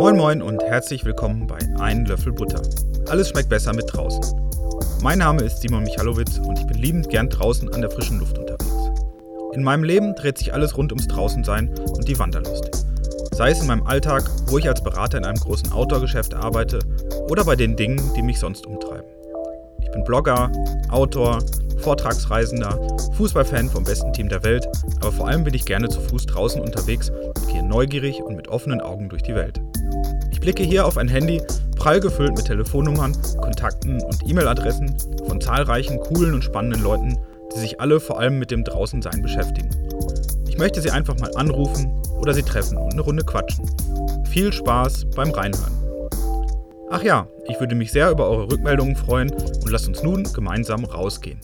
Moin Moin und herzlich willkommen bei Ein Löffel Butter. Alles schmeckt besser mit draußen. Mein Name ist Simon Michalowitz und ich bin liebend gern draußen an der frischen Luft unterwegs. In meinem Leben dreht sich alles rund ums Draußensein und die Wanderlust. Sei es in meinem Alltag, wo ich als Berater in einem großen Outdoor-Geschäft arbeite, oder bei den Dingen, die mich sonst umtreiben. Ich bin Blogger, Autor, Vortragsreisender, Fußballfan vom besten Team der Welt, aber vor allem bin ich gerne zu Fuß draußen unterwegs und gehe neugierig und mit offenen Augen durch die Welt. Ich blicke hier auf ein Handy, prall gefüllt mit Telefonnummern, Kontakten und E-Mail-Adressen von zahlreichen coolen und spannenden Leuten, die sich alle vor allem mit dem Draußensein beschäftigen. Ich möchte sie einfach mal anrufen oder sie treffen und eine Runde quatschen. Viel Spaß beim Reinhören. Ach ja, ich würde mich sehr über eure Rückmeldungen freuen und lasst uns nun gemeinsam rausgehen.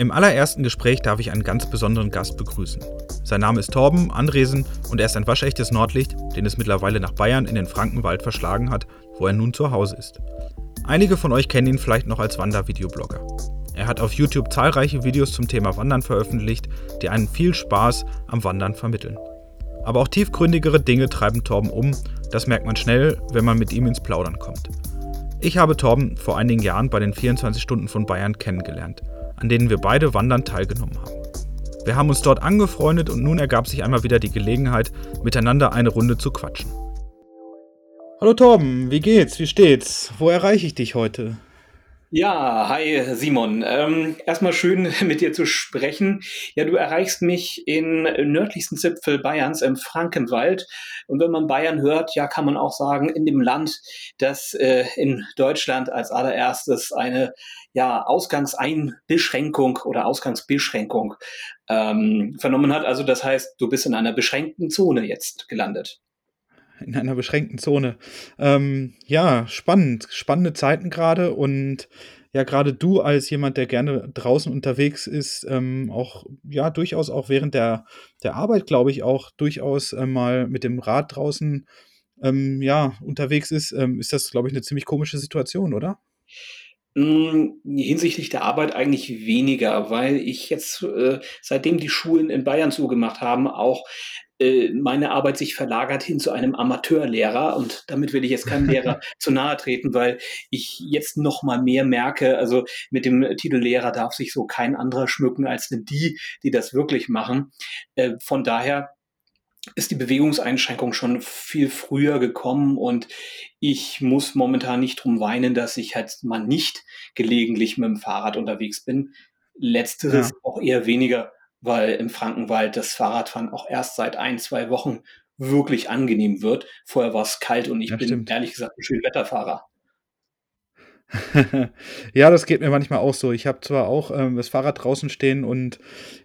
Im allerersten Gespräch darf ich einen ganz besonderen Gast begrüßen. Sein Name ist Torben Andresen und er ist ein waschechtes Nordlicht, den es mittlerweile nach Bayern in den Frankenwald verschlagen hat, wo er nun zu Hause ist. Einige von euch kennen ihn vielleicht noch als Wandervideoblogger. Er hat auf YouTube zahlreiche Videos zum Thema Wandern veröffentlicht, die einen viel Spaß am Wandern vermitteln. Aber auch tiefgründigere Dinge treiben Torben um, das merkt man schnell, wenn man mit ihm ins Plaudern kommt. Ich habe Torben vor einigen Jahren bei den 24 Stunden von Bayern kennengelernt an denen wir beide Wandern teilgenommen haben. Wir haben uns dort angefreundet und nun ergab sich einmal wieder die Gelegenheit, miteinander eine Runde zu quatschen. Hallo Torben, wie geht's? Wie steht's? Wo erreiche ich dich heute? Ja, hi Simon. Ähm, erstmal schön mit dir zu sprechen. Ja, du erreichst mich in nördlichsten Zipfel Bayerns im Frankenwald. Und wenn man Bayern hört, ja, kann man auch sagen, in dem Land, das äh, in Deutschland als allererstes eine ja, Ausgangseinbeschränkung oder Ausgangsbeschränkung ähm, vernommen hat. Also das heißt, du bist in einer beschränkten Zone jetzt gelandet in einer beschränkten Zone. Ähm, ja, spannend, spannende Zeiten gerade und ja, gerade du als jemand, der gerne draußen unterwegs ist, ähm, auch ja durchaus auch während der, der Arbeit, glaube ich, auch durchaus äh, mal mit dem Rad draußen ähm, ja unterwegs ist, ähm, ist das, glaube ich, eine ziemlich komische Situation, oder? Hm, hinsichtlich der Arbeit eigentlich weniger, weil ich jetzt, äh, seitdem die Schulen in Bayern zugemacht haben, auch meine Arbeit sich verlagert hin zu einem Amateurlehrer und damit will ich jetzt keinem Lehrer zu nahe treten, weil ich jetzt noch mal mehr merke, also mit dem Titel Lehrer darf sich so kein anderer schmücken als die, die das wirklich machen. Äh, von daher ist die Bewegungseinschränkung schon viel früher gekommen und ich muss momentan nicht drum weinen, dass ich halt mal nicht gelegentlich mit dem Fahrrad unterwegs bin. Letzteres ja. auch eher weniger weil im Frankenwald das Fahrradfahren auch erst seit ein, zwei Wochen wirklich angenehm wird. Vorher war es kalt und ich ja, bin stimmt. ehrlich gesagt ein schöner Wetterfahrer. ja, das geht mir manchmal auch so. Ich habe zwar auch ähm, das Fahrrad draußen stehen und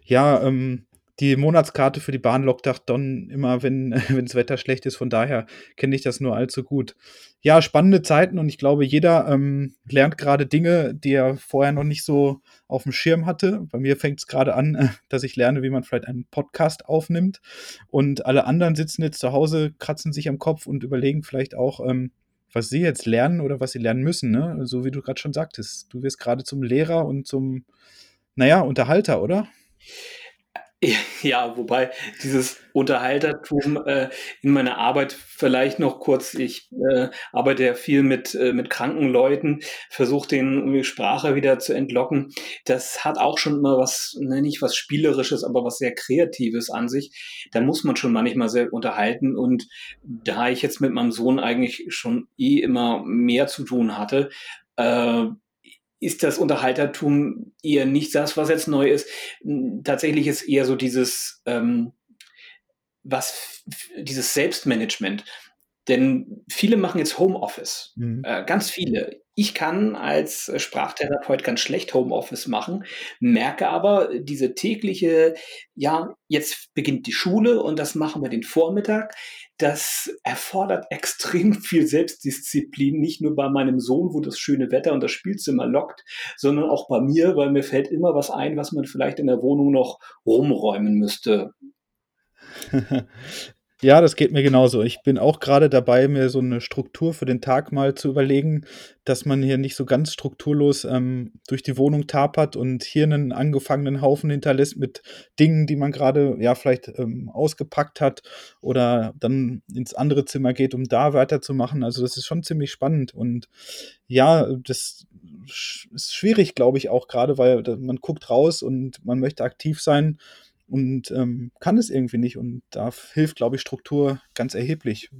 ja, ähm, die Monatskarte für die Bahn lockt dann immer, wenn das Wetter schlecht ist. Von daher kenne ich das nur allzu gut. Ja, spannende Zeiten und ich glaube, jeder ähm, lernt gerade Dinge, die er vorher noch nicht so auf dem Schirm hatte. Bei mir fängt es gerade an, dass ich lerne, wie man vielleicht einen Podcast aufnimmt. Und alle anderen sitzen jetzt zu Hause, kratzen sich am Kopf und überlegen vielleicht auch, ähm, was sie jetzt lernen oder was sie lernen müssen. Ne? So wie du gerade schon sagtest. Du wirst gerade zum Lehrer und zum, naja, Unterhalter, oder? Ja, wobei dieses Unterhaltertum äh, in meiner Arbeit vielleicht noch kurz, ich äh, arbeite ja viel mit, äh, mit kranken Leuten, versuche den Sprache wieder zu entlocken. Das hat auch schon immer was, ne, nicht was Spielerisches, aber was sehr Kreatives an sich. Da muss man schon manchmal sehr unterhalten. Und da ich jetzt mit meinem Sohn eigentlich schon eh immer mehr zu tun hatte, äh, ist das Unterhaltertum eher nicht das, was jetzt neu ist. Tatsächlich ist eher so dieses, ähm, was, dieses Selbstmanagement. Denn viele machen jetzt Homeoffice. Mhm. Äh, ganz viele. Ich kann als Sprachtherapeut ganz schlecht Homeoffice machen, merke aber diese tägliche, ja, jetzt beginnt die Schule und das machen wir den Vormittag. Das erfordert extrem viel Selbstdisziplin, nicht nur bei meinem Sohn, wo das schöne Wetter und das Spielzimmer lockt, sondern auch bei mir, weil mir fällt immer was ein, was man vielleicht in der Wohnung noch rumräumen müsste. Ja, das geht mir genauso. Ich bin auch gerade dabei, mir so eine Struktur für den Tag mal zu überlegen, dass man hier nicht so ganz strukturlos, ähm, durch die Wohnung tapert und hier einen angefangenen Haufen hinterlässt mit Dingen, die man gerade ja, vielleicht, ähm, ausgepackt hat oder dann ins andere Zimmer geht, um da weiterzumachen. Also, das ist schon ziemlich spannend und ja, das ist schwierig, glaube ich, auch gerade, weil man guckt raus und man möchte aktiv sein und ähm, kann es irgendwie nicht. Und da hilft, glaube ich, Struktur ganz erheblich.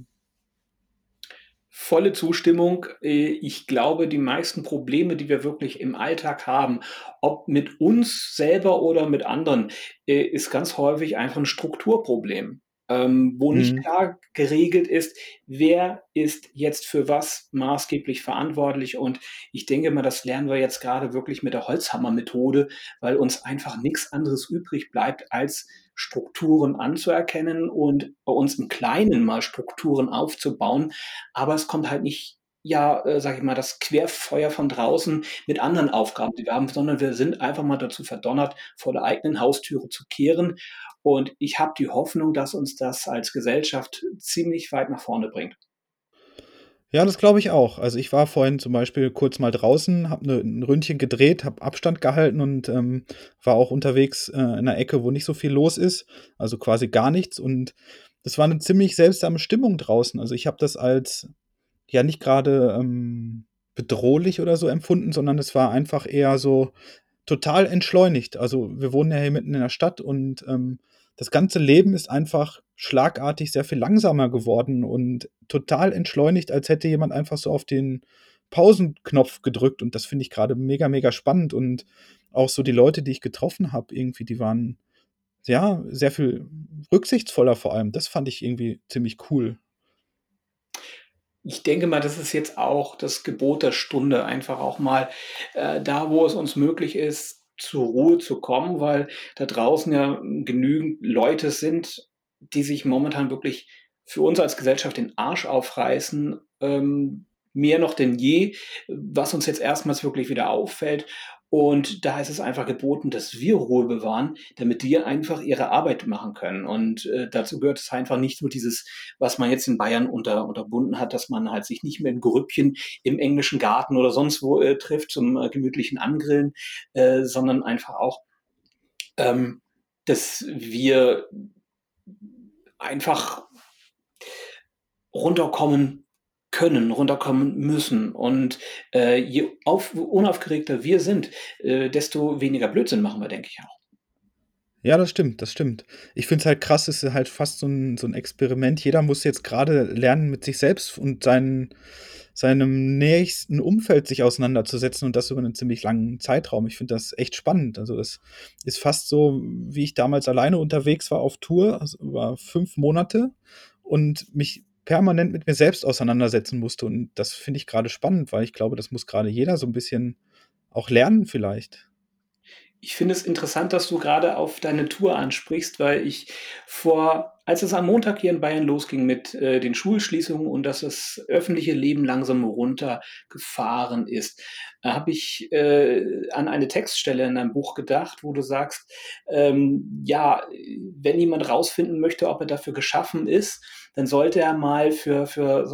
Volle Zustimmung. Äh, ich glaube, die meisten Probleme, die wir wirklich im Alltag haben, ob mit uns selber oder mit anderen, äh, ist ganz häufig einfach ein Strukturproblem ähm, wo nicht Mhm. klar geregelt ist, wer ist jetzt für was maßgeblich verantwortlich. Und ich denke mal, das lernen wir jetzt gerade wirklich mit der Holzhammer-Methode, weil uns einfach nichts anderes übrig bleibt, als Strukturen anzuerkennen und bei uns im Kleinen mal Strukturen aufzubauen. Aber es kommt halt nicht ja, äh, sage ich mal, das Querfeuer von draußen mit anderen Aufgaben, die wir haben, sondern wir sind einfach mal dazu verdonnert, vor der eigenen Haustüre zu kehren. Und ich habe die Hoffnung, dass uns das als Gesellschaft ziemlich weit nach vorne bringt. Ja, das glaube ich auch. Also, ich war vorhin zum Beispiel kurz mal draußen, habe 'ne 'n Ründchen gedreht, habe Abstand gehalten und, ähm, war auch unterwegs, äh, in 'ner Ecke, wo nicht so viel los ist, also quasi gar nichts. Und das war 'ne ziemlich seltsame Stimmung draußen. Also, ich habe das als, ja, nicht grade, ähm, bedrohlich oder so empfunden, sondern es war einfach eher so total entschleunigt. Also, wir wohnen ja hier mitten in der Stadt und, ähm, das ganze Leben ist einfach schlagartig sehr viel langsamer geworden und total entschleunigt, als hätte jemand einfach so auf den Pausenknopf gedrückt und das finde ich grade mega, mega spannend und auch so die Leute, die ich getroffen habe irgendwie, die waren, ja, sehr viel rücksichtsvoller vor allem. Das fand ich irgendwie ziemlich cool. Ich denke mal, das ist jetzt auch das Gebot der Stunde, einfach auch mal, äh, da, wo es uns möglich ist, zur Ruhe zu kommen, weil da draußen ja genügend Leute sind, die sich momentan wirklich für uns als Gesellschaft den Arsch aufreißen, ähm, mehr noch denn je, was uns jetzt erstmals wirklich wieder auffällt. Und da ist es einfach geboten, dass wir Ruhe bewahren, damit die einfach ihre Arbeit machen können. Und äh, dazu gehört es einfach nicht nur dieses, was man jetzt in Bayern unter, unterbunden hat, dass man halt sich nicht mehr in Grüppchen im englischen Garten oder sonst wo äh, trifft zum äh, gemütlichen Angrillen, äh, sondern einfach auch, ähm, dass wir einfach runterkommen können, runterkommen müssen. Und äh, je auf, unaufgeregter wir sind, äh, desto weniger Blödsinn machen wir, denke ich auch. Ja, das stimmt, das stimmt. Ich finde es halt krass, es ist halt fast so 'n so 'n Experiment. Jeder muss jetzt grade lernen, mit sich selbst und seinen seinem nächsten Umfeld sich auseinanderzusetzen und das über 'nen ziemlich langen Zeitraum. Ich finde das echt spannend. Also, das ist fast so, wie ich damals alleine unterwegs war auf Tour, also über 5 Monate und mich permanent mit mir selbst auseinandersetzen musste. Und das finde ich grade spannend, weil ich glaube, das muss grade jeder so 'n bisschen auch lernen vielleicht. Ich finde es interessant, dass du gerade auf deine Tour ansprichst, weil ich vor als es am Montag hier in Bayern losging mit, äh, den Schulschließungen und dass das öffentliche Leben langsam runtergefahren ist, habe ich, äh, an eine Textstelle in deinem Buch gedacht, wo du sagst, ähm, ja, wenn jemand rausfinden möchte, ob er dafür geschaffen ist, dann sollte er mal für für,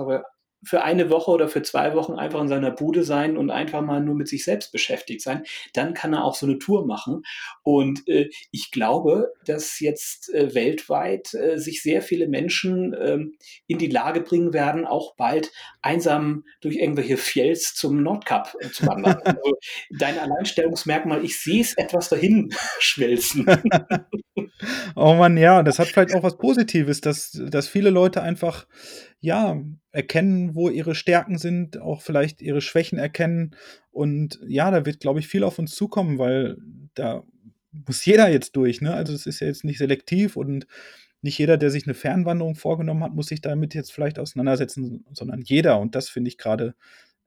für eine Woche oder für 2 Wochen einfach in seiner Bude sein und einfach mal nur mit sich selbst beschäftigt sein. Dann kann er auch so 'ne Tour machen. Und, äh, ich glaube, dass jetzt, äh, weltweit, äh, sich sehr viele Menschen, ähm, in die Lage bringen werden, auch bald einsam durch irgendwelche Fjells zum Nordkap, äh, zu wandern. Also, dein Alleinstellungsmerkmal, ich sehe es etwas dahin schmelzen. Oh Mann, ja, das hat vielleicht auch was Positives, dass dass viele Leute einfach, ja, erkennen, wo ihre Stärken sind, auch vielleicht ihre Schwächen erkennen. Und ja, da wird, glaube ich, viel auf uns zukommen, weil da muss jeder jetzt durch, ne? Also, es ist ja jetzt nicht selektiv und nicht jeder, der sich 'ne Fernwanderung vorgenommen hat, muss sich damit jetzt vielleicht auseinandersetzen, sondern jeder. Und das finde ich grade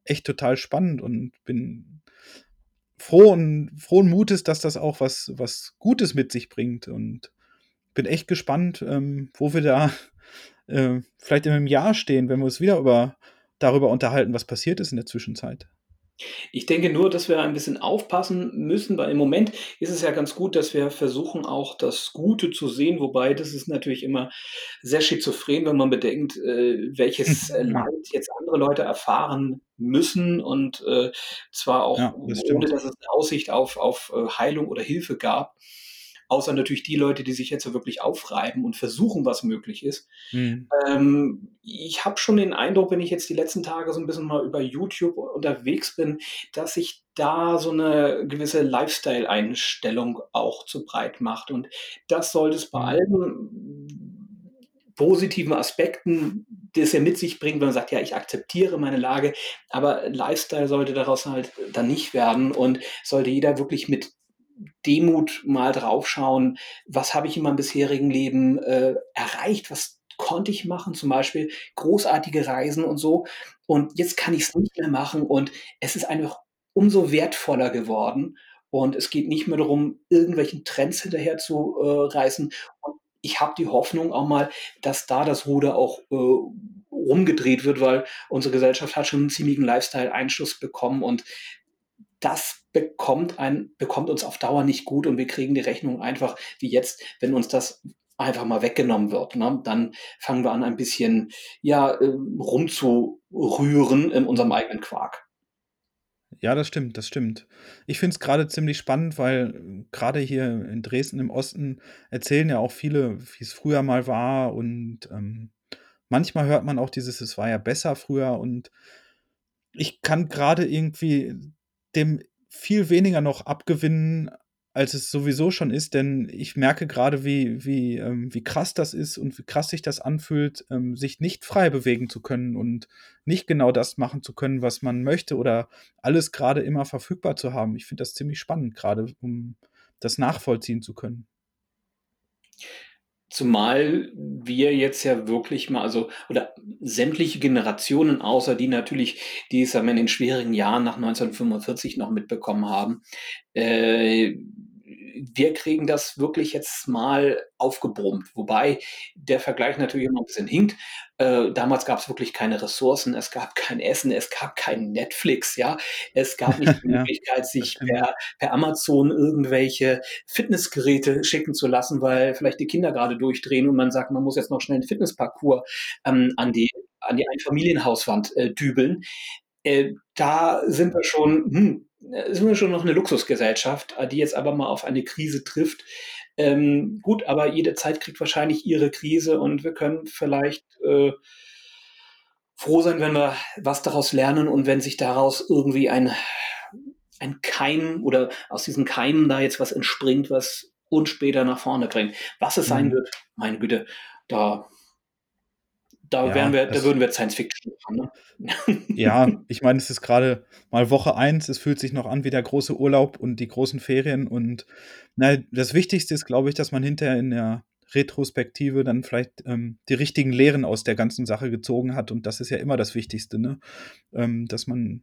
echt total spannend und bin froh und frohen Mutes, dass das auch was was Gutes mit sich bringt und bin echt gespannt, ähm, wo wir da, äh, vielleicht in 'nem Jahr stehen, wenn wir uns wieder über darüber unterhalten, was passiert ist in der Zwischenzeit. Ich denke nur, dass wir ein bisschen aufpassen müssen, weil im Moment ist es ja ganz gut, dass wir versuchen, auch das Gute zu sehen, wobei das ist natürlich immer sehr schizophren, wenn man bedenkt, äh, welches. Leid jetzt andere Leute erfahren müssen und, äh, zwar auch Ja, das ohne dass es 'ne Aussicht auf auf, äh, Heilung oder Hilfe gab. Außer natürlich die Leute, die sich jetzt so wirklich aufreiben und versuchen, was möglich ist. Mhm. Ähm, ich habe schon den Eindruck, wenn ich jetzt die letzten Tage so 'n bisschen mal über YouTube unterwegs bin, dass sich da so 'ne gewisse Lifestyle-Einstellung auch zu breit macht. Und das sollte es bei Mhm. allen positiven Aspekten, die es ja mit sich bringt, wenn man sagt: „Ja, ich akzeptiere meine Lage“, aber Lifestyle sollte daraus halt dann nicht werden und sollte jeder wirklich mit Demut mal draufschauen: „Was habe ich in meinem bisherigen Leben, äh, erreicht? Was konnte ich machen?“ Zum Beispiel großartige Reisen und so. Und jetzt kann ich's nicht mehr machen und es ist einfach umso wertvoller geworden. Und es geht nicht mehr darum, irgendwelchen Trends hinterher zu, äh, reisen. Und ich habe die Hoffnung auch mal, dass da das Ruder auch, äh, rumgedreht wird, weil unsere Gesellschaft hat schon 'n ziemlichen Lifestyle-Einschluss bekommen und das bekommt ein bekommt uns auf Dauer nicht gut und wir kriegen die Rechnung einfach wie jetzt, wenn uns das einfach mal weggenommen wird, ne? Dann fangen wir an, ein bisschen, ja, ähm, rumzurühren in unserem eigenen Quark. Ja, das stimmt, das stimmt. Ich finde es grade ziemlich spannend, weil grade hier in Dresden im Osten erzählen ja auch viele, wie's früher mal war und, ähm, manchmal hört man auch dieses: „Es war ja besser früher“ und ich kann grade irgendwie dem viel weniger noch abgewinnen, als es sowieso schon ist, denn ich merke grade, wie wie, ähm wie krass das ist und wie krass sich das anfühlt, ähm, sich nicht frei bewegen zu können und nicht genau das machen zu können, was man möchte oder alles grade immer verfügbar zu haben. Ich finde das ziemlich spannend, grade um das nachvollziehen zu können. Zumal wir jetzt ja wirklich mal also oder sämtliche Generationen, außer die natürlich, die es dann in den schwierigen Jahren nach 1945 noch mitbekommen haben, äh, wir kriegen das wirklich jetzt mal aufgebrummt, wobei der Vergleich natürlich immer 'n bisschen hinkt. Äh, damals gab's wirklich keine Ressourcen, es gab kein Essen, es gab kein Netflix, ja? Es gab nicht die Möglichkeit, sich per per Amazon irgendwelche Fitnessgeräte schicken zu lassen, weil vielleicht die Kinder grade durchdrehen und man sagt, man muss jetzt noch schnell 'n Fitnessparcours, ähm, an die an die Einfamilienhauswand, äh, dübeln. Äh, da sind wir schon hm, äh, sind wir schon noch 'ne Luxusgesellschaft, äh, die jetzt aber mal auf eine Krise trifft. Ähm, gut, aber jede Zeit kriegt wahrscheinlich ihre Krise und wir können vielleicht, äh froh sein, wenn wir was daraus lernen und wenn sich daraus irgendwie ein ein Keim oder aus diesen Keimen da jetzt was entspringt, was uns später nach vorne bringt. Was es sein Mhm. wird, meine Güte, da da wären Ja, wir da würden wir Science Fiction machen, ne? Ja, ich meine, es ist grade mal Woche 1, es fühlt sich noch an wie der große Urlaub und die großen Ferien und, na, das Wichtigste ist, glaube ich, dass man hinterher in der Retrospektive dann vielleicht, ähm, die richtigen Lehren aus der ganzen Sache gezogen hat und das ist ja immer das Wichtigste, ne? Ähm, dass man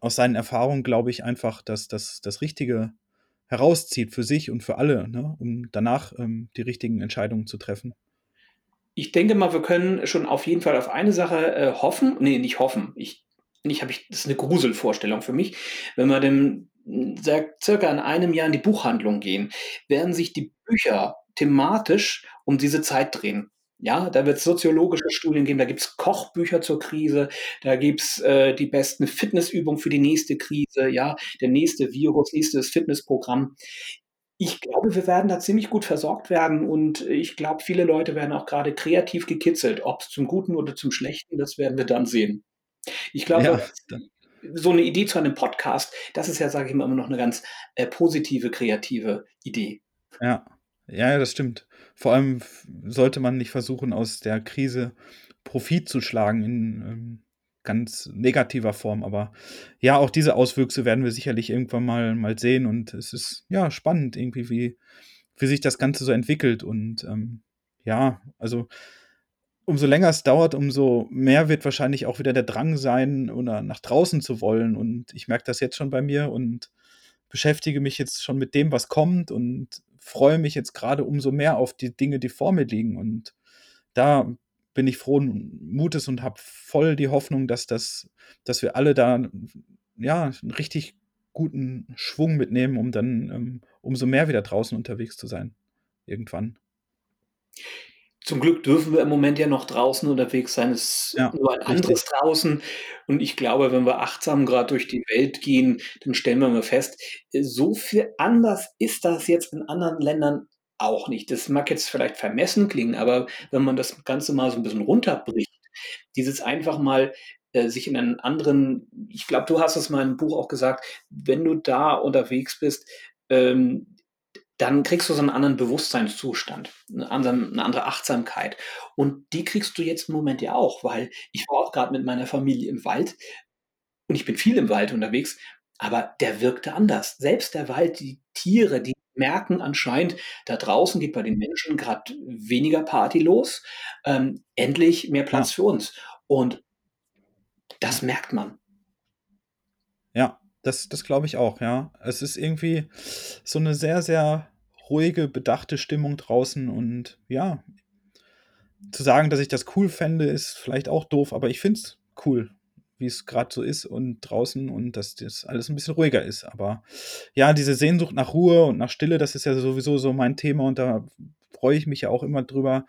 aus seinen Erfahrungen, glaube ich, einfach das das das Richtige herauszieht für sich und für alle, ne, um danach, ähm, die richtigen Entscheidungen zu treffen. Ich denke mal, wir können schon auf jeden Fall auf eine Sache, äh, hoffen ne, nicht hoffen. Ich nicht habe ich das ist 'ne Gruselvorstellung für mich. Wenn wir hm, seit circa in einem Jahr in die Buchhandlung gehen, werden sich die Bücher thematisch um diese Zeit drehen. Ja, da wird's soziologische Studien geben, da gibt's Kochbücher zur Krise, da gibt's, äh, die besten Fitnessübungen für die nächste Krise, ja, der nächste Virus, nächstes Fitnessprogramm. Ich glaube, wir werden da ziemlich gut versorgt werden und ich glaube, viele Leute werden auch grade kreativ gekitzelt. Ob's zum Guten oder zum Schlechten, das werden wir dann sehen. Ich glaube, Ja, so 'ne Idee zu einem Podcast, das ist ja, sage ich mal, immer noch 'ne ganz, äh, positive, kreative Idee. Ja. Ja, das stimmt. Vor allem sollte man nicht versuchen, aus der Krise Profit zu schlagen in, ähm, ganz negativer Form. Aber ja, auch diese Auswüchse werden wir sicherlich irgendwann mal mal sehen und es ist, ja, spannend irgendwie, wie wie sich das Ganze so entwickelt und, ähm, ja, also umso länger es dauert, umso mehr wird wahrscheinlich auch wieder der Drang sein oder nach draußen zu wollen und ich merke das jetzt schon bei mir und beschäftige mich jetzt schon mit dem, was kommt und freue mich jetzt grade umso mehr auf die Dinge, die vor mir liegen und da bin ich frohen Mutes und habe voll die Hoffnung, dass das dass wir alle da ja, 'n richtig guten Schwung mitnehmen, um dann, ähm, umso mehr wieder draußen unterwegs zu sein irgendwann. Zum Glück dürfen wir im Moment ja noch draußen unterwegs sein. Es ist Ja, nur ein richtig. anderes Draußen und ich glaube, wenn wir achtsam grad durch die Welt gehen, dann stellen wir mal fest, äh, so viel anders ist das jetzt in anderen Ländern auch nicht. Das mag jetzt vielleicht vermessen klingen, aber wenn man das Ganze mal so 'n bisschen runterbricht, dieses einfach mal, äh, sich in einen anderen ich glaube, du hast es mal im Buch auch gesagt, wenn du da unterwegs bist, ähm, dann kriegst du so 'n anderen Bewusstseinszustand, 'ne andere Achtsamkeit. Und die kriegst du jetzt im Moment ja auch, weil ich war auch grad mit meiner Familie im Wald und ich bin viel im Wald unterwegs, aber der wirkte anders. Selbst der Wald, die Tiere, die merken anscheinend, da draußen geht bei den Menschen grad weniger Party los, ähm, endlich mehr Ja. Platz für uns. Und das Ja. merkt man. Ja, das das glaube ich auch, ja. Es ist irgendwie so 'ne sehr, sehr ruhige, bedachte Stimmung draußen und ja zu sagen, dass ich das cool fände, ist vielleicht auch doof, aber ich finde es cool, wie's grad so ist und draußen und dass das alles 'n bisschen ruhiger ist. Aber ja, diese Sehnsucht nach Ruhe und nach Stille, das ist ja sowieso so mein Thema und da freue ich mich ja auch immer drüber,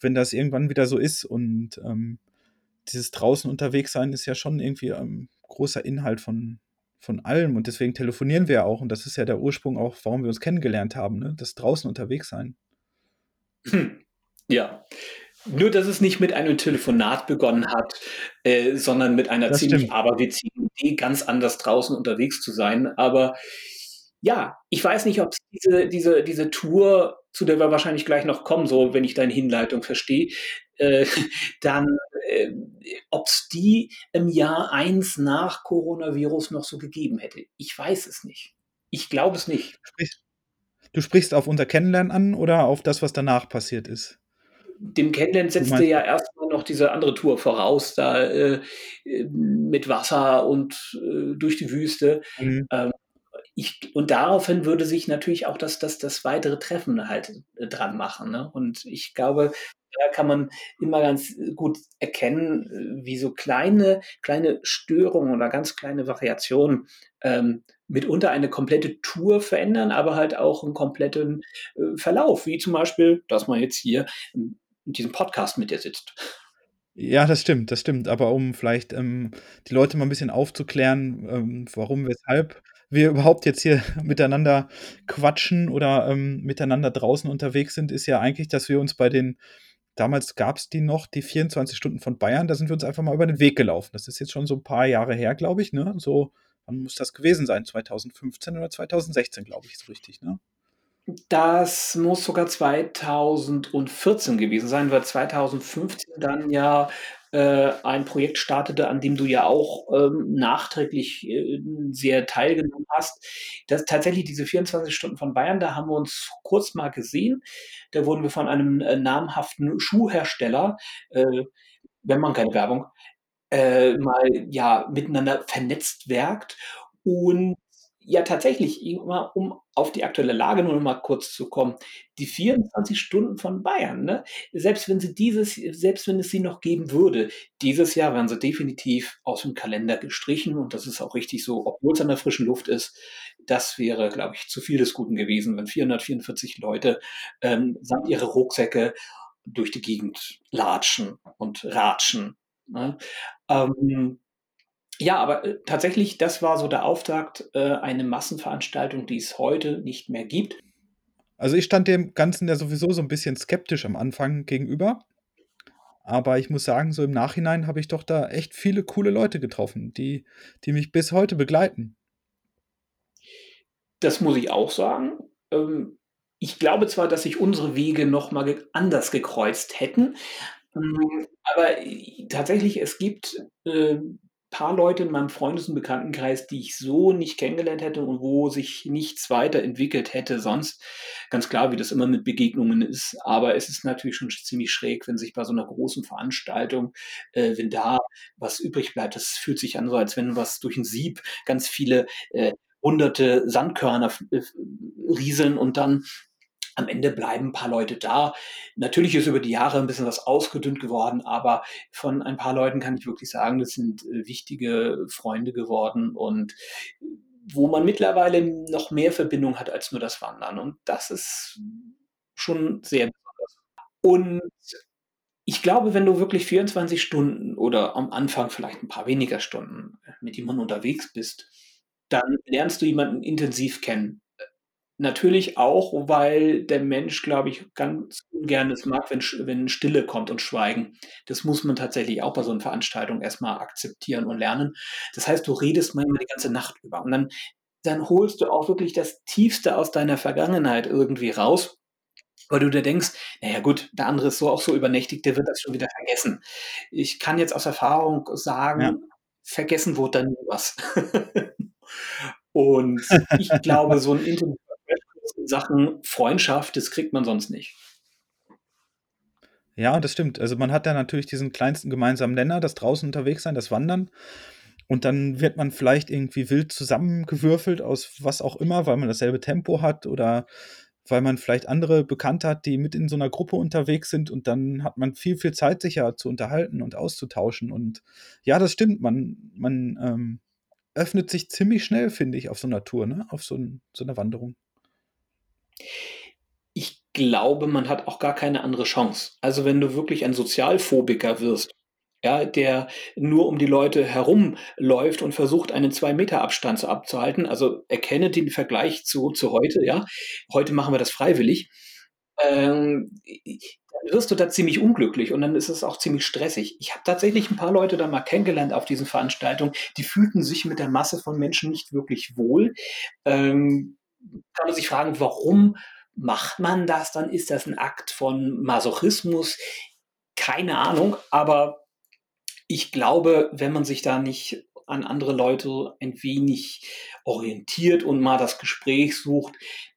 wenn das irgendwann wieder so ist und, ähm, dieses draußen unterwegs sein ist ja schon irgendwie, ähm, großer Inhalt von von allem und deswegen telefonieren wir ja auch und das ist ja der Ursprung auch, warum wir uns kennengelernt haben, ne, das draußen unterwegs sein. Ja. Nur, dass es nicht mit einem Telefonat begonnen hat, äh, sondern mit einer Das ziemlich stimmt. aberwitzigen Idee, ganz anders draußen unterwegs zu sein. Aber ja, ich weiß nicht, ob's diese diese diese Tour, zu der wir wahrscheinlich gleich noch kommen, so wenn ich deine Hinleitung verstehe, äh, dann, ähm, ob's die im Jahr 1 nach Coronavirus noch so gegeben hätte. Ich weiß es nicht. Ich glaube es nicht. Du sprichst auf unser Kennenlernen an oder auf das, was danach passiert ist? Dem Kennenlernen setzte ja erst mal noch diese andere Tour voraus, da, äh, äh, mit Wasser und, äh, durch die Wüste. Mhm. Ähm, ich und daraufhin würde sich natürlich auch das das das weitere Treffen halt, äh, dran machen, ne? Und ich glaube, da kann man immer ganz gut erkennen, äh, wie so kleine kleine Störungen oder ganz kleine Variationen, ähm, mitunter eine komplette Tour verändern, aber halt auch 'n kompletten, äh, Verlauf, wie zum Beispiel, dass man jetzt hier in in diesem Podcast mit dir sitzt. Ja, das stimmt, das stimmt. Aber um vielleicht, ähm, die Leute mal 'n bisschen aufzuklären, ähm, warum, weshalb wir überhaupt jetzt hier miteinander quatschen oder, ähm, miteinander draußen unterwegs sind, ist ja eigentlich, dass wir uns bei den damals gab's die noch, die 24 Stunden von Bayern, da sind wir uns einfach mal über den Weg gelaufen. Das ist jetzt schon so 'n paar Jahre her, glaube ich, ne? So, wann muss das gewesen sein? 2015 oder 2016, glaube ich, so richtig, ne? Das muss sogar 2014 gewesen sein, weil 2015 dann ja, äh, ein Projekt startete, an dem du ja auch, ähm, nachträglich, äh, sehr teilgenommen hast. Das tatsächlich diese 24 Stunden von Bayern, da haben wir uns kurz mal gesehen. Da wurden wir von einem, äh, namhaften Schuhhersteller, äh, wir machen keine Werbung, äh, mal, ja, miteinander vernetztwerkt. Und ja, tatsächlich, immer um auf die aktuelle Lage nur noch mal kurz zu kommen. Die 24 Stunden von Bayern, ne? Selbst wenn sie dieses selbst wenn es sie noch geben würde, dieses Jahr werden sie definitiv aus'm Kalender gestrichen und das ist auch richtig so, obwohl's an der frischen Luft ist. Das wäre, glaube ich, zu viel des Guten gewesen, wenn 444 Leute, ähm, samt ihre Rucksäcke durch die Gegend latschen und ratschen, ne? Ähm, ja, aber, äh, tatsächlich, das war so der Auftakt, äh, eine Massenveranstaltung, die es heute nicht mehr gibt. Also, ich stand dem Ganzen ja sowieso so 'n bisschen skeptisch am Anfang gegenüber. Aber ich muss sagen, so im Nachhinein habe ich doch da echt viele coole Leute getroffen, die die mich bis heute begleiten. Das muss ich auch sagen. Ähm, ich glaube zwar, dass sich unsere Wege noch mal ge anders gekreuzt hätten, hm, aber, äh, tatsächlich, es gibt, äh, paar Leute in meinem Freundes und Bekanntenkreis, die ich so nicht kennengelernt hätte und wo sich nichts weiterentwickelt hätte sonst. Ganz klar, wie das immer mit Begegnungen ist, aber es ist natürlich schon sch ziemlich schräg, wenn sich bei so 'ner großen Veranstaltung äh, wenn da was übrig bleibt. Das fühlt sich an, so als wenn was durch 'n Sieb ganz viele, äh, Hunderte Sandkörner äh, rieseln und dann am Ende bleiben ein paar Leute da. Natürlich ist über die Jahre ein bisschen was ausgedünnt geworden, aber von ein paar Leuten kann ich wirklich sagen, das sind äh, wichtige Freunde geworden und wo man mittlerweile noch mehr Verbindung hat als nur das Wandern. Und das ist schon sehr besonders. Und ich glaube, wenn du wirklich 24 Stunden oder am Anfang vielleicht ein paar weniger Stunden mit jemandem unterwegs bist, dann lernst du jemanden intensiv kennen. Natürlich auch, weil der Mensch, glaube ich, ganz ungern es mag, wenn wenn Stille kommt und Schweigen. Das muss man tatsächlich auch bei so 'ner Veranstaltung erst mal akzeptieren und lernen. Das heißt, du redest manchmal die ganze Nacht über und dann dann holst du auch wirklich das Tiefste aus deiner Vergangenheit irgendwie raus, weil du dir denkst: „Na ja gut, der andere ist so auch so übernächtig, der wird das schon wieder vergessen.“ Ich kann jetzt aus Erfahrung Ja. sagen, vergessen wurde da nie was. Und ich glaube, so 'n intensiver Crashkurs in Sachen Freundschaft, das kriegt man sonst nicht. Ja, das stimmt. Also, man hat da natürlich diesen kleinsten gemeinsamen Nenner, das draußen unterwegs sein, das Wandern. Und dann wird man vielleicht irgendwie wild zusammengewürfelt aus was auch immer, weil man dasselbe Tempo hat oder weil man vielleicht andere Bekannte hat, die mit in so 'ner Gruppe unterwegs sind und dann hat man viel, viel Zeit, sich ja zu unterhalten und auszutauschen. Und ja, das stimmt, man man, ähm, öffnet sich ziemlich schnell, finde ich, auf so 'ner Tour, ne, auf so 'n so 'ner Wanderung. Ich glaube, man hat auch gar keine andere Chance. Also, wenn du wirklich ein Sozialphobiker wirst, ja, der nur um die Leute herumläuft und versucht, einen 2 Meter Abstand so abzuhalten. Also, erkenne den Vergleich zu zu heute, ja. Heute machen wir das freiwillig. Ähm, dann wirst du da ziemlich unglücklich und dann ist es auch ziemlich stressig. Ich habe tatsächlich 'n paar Leute da mal kennengelernt auf diesen Veranstaltungen, die fühlten sich mit der Masse von Menschen nicht wirklich wohl. Ähm, kann man sich fragen: „Warum macht man das dann? Ist das 'n Akt von Masochismus?“ Keine Ahnung, aber ich glaube, wenn man sich da nicht an andere Leute ein wenig orientiert und mal das Gespräch sucht,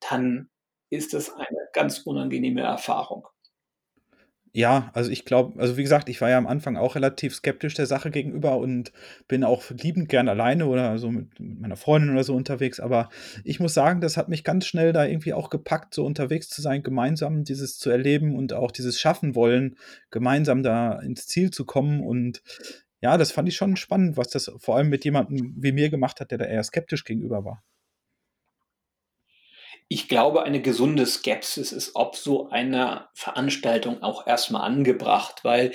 dann ist das eine ganz unangenehme Erfahrung. Ja, also ich glaube also wie gesagt, ich war ja am Anfang auch relativ skeptisch der Sache gegenüber und bin auch liebend gern alleine oder so mit mit meiner Freundin oder so unterwegs. Aber ich muss sagen, das hat mich ganz schnell da irgendwie auch gepackt, so unterwegs zu sein, gemeinsam dieses zu erleben und auch dieses schaffen wollen, gemeinsam da ins Ziel zu kommen. Und ja, das fand ich schon spannend, was das vor allem mit jemandem wie mir gemacht hat, der da eher skeptisch gegenüber war. Ich glaube, eine gesunde Skepsis ist ob so einer Veranstaltung auch erst mal angebracht, weil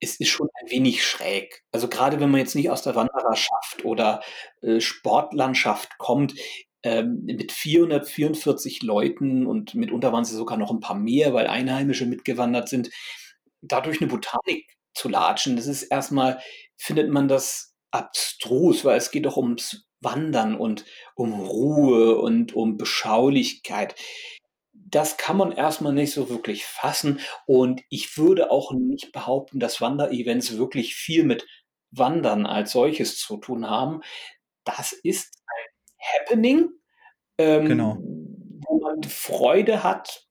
es ist schon ein wenig schräg. Also, grade wenn man jetzt nicht aus der Wandererschaft oder, äh, Sportlandschaft kommt, ähm, mit 444 Leuten und mitunter waren's ja sogar noch 'n paar mehr, weil Einheimische mitgewandert sind, da durch 'ne Botanik zu latschen, das ist erst mal findet man das abstrus, weil es geht doch ums Wandern und um Ruhe und um Beschaulichkeit. Das kann man erst mal nicht so wirklich fassen und ich würde auch nicht behaupten, dass Wanderevents wirklich viel mit Wandern als solches zu tun haben. Das ist ein Happening, Genau. ähm, wo man Freude hat,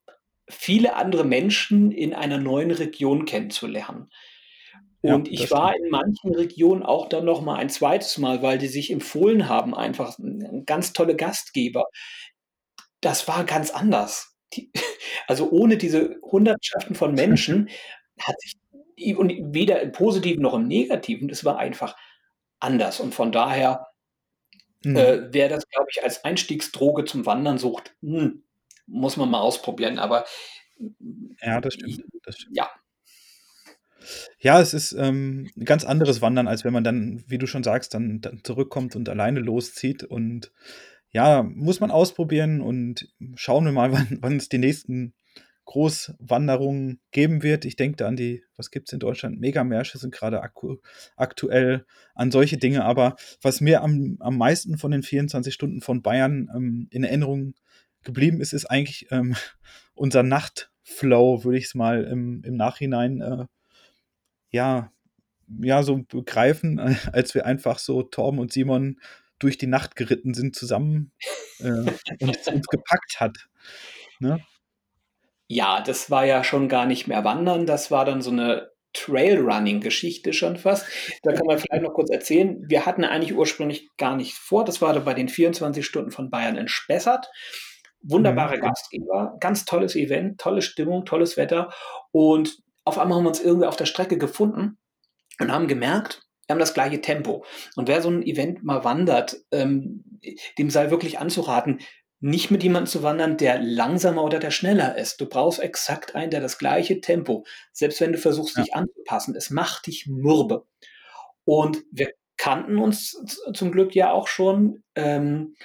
viele andere Menschen in einer neuen Region kennenzulernen. Ja, Und das ich stimmt. war in manchen Regionen auch dann noch mal ein 2. Mal, weil die sich empfohlen haben, einfach ganz tolle Gastgeber. Das war ganz anders. Die also, ohne diese Hundertschaften von Menschen hat sich und weder im Positiven noch im Negativen, das war einfach anders. Und von daher, Mhm. äh, wer das, glaube ich, als Einstiegsdroge zum Wandern sucht, hm, muss man mal ausprobieren, aber Ja, das stimmt, das stimmt. ja. Ja, es ist, ähm, 'n ganz anderes Wandern, als wenn man dann, wie du schon sagst, dann dann zurückkommt und alleine loszieht. Und ja, muss man ausprobieren und schauen wir mal, wann es die nächsten Großwanderungen geben wird. Ich denke da an die was gibt's in Deutschland? Megamärsche sind grade akku aktuell, an solche Dinge. Aber was mir am am meisten von den 24 Stunden von Bayern, ähm, in Erinnerung geblieben ist, ist eigentlich, ähm, unser Nachtflow, würde ich's mal im im Nachhinein, äh ja ja, so begreifen, als wir einfach so Torben und Simon durch die Nacht geritten sind zusammen, äh, und uns gepackt hat, ne? Ja, das war ja schon gar nicht mehr Wandern, das war dann so 'ne Trail-Running-Geschichte schon fast. Da kann man vielleicht noch kurz erzählen, wir hatten eigentlich ursprünglich gar nicht vor das war bei den 24 Stunden von Bayern in Spessart wunderbare mhm. Gastgeber, ganz tolles Event, tolle Stimmung, tolles Wetter. Und auf einmal haben wir uns irgendwie auf der Strecke gefunden und haben gemerkt, wir haben das gleiche Tempo. Und wer so ein Event mal wandert, ähm, dem sei wirklich anzuraten, nicht mit jemandem zu wandern, der langsamer oder der schneller ist. Du brauchst exakt einen, der das gleiche Tempo, selbst wenn du versuchst, ja. dich anzupassen, es macht dich mürbe. Und wir kannten uns zum Glück ja auch schon. Ähm,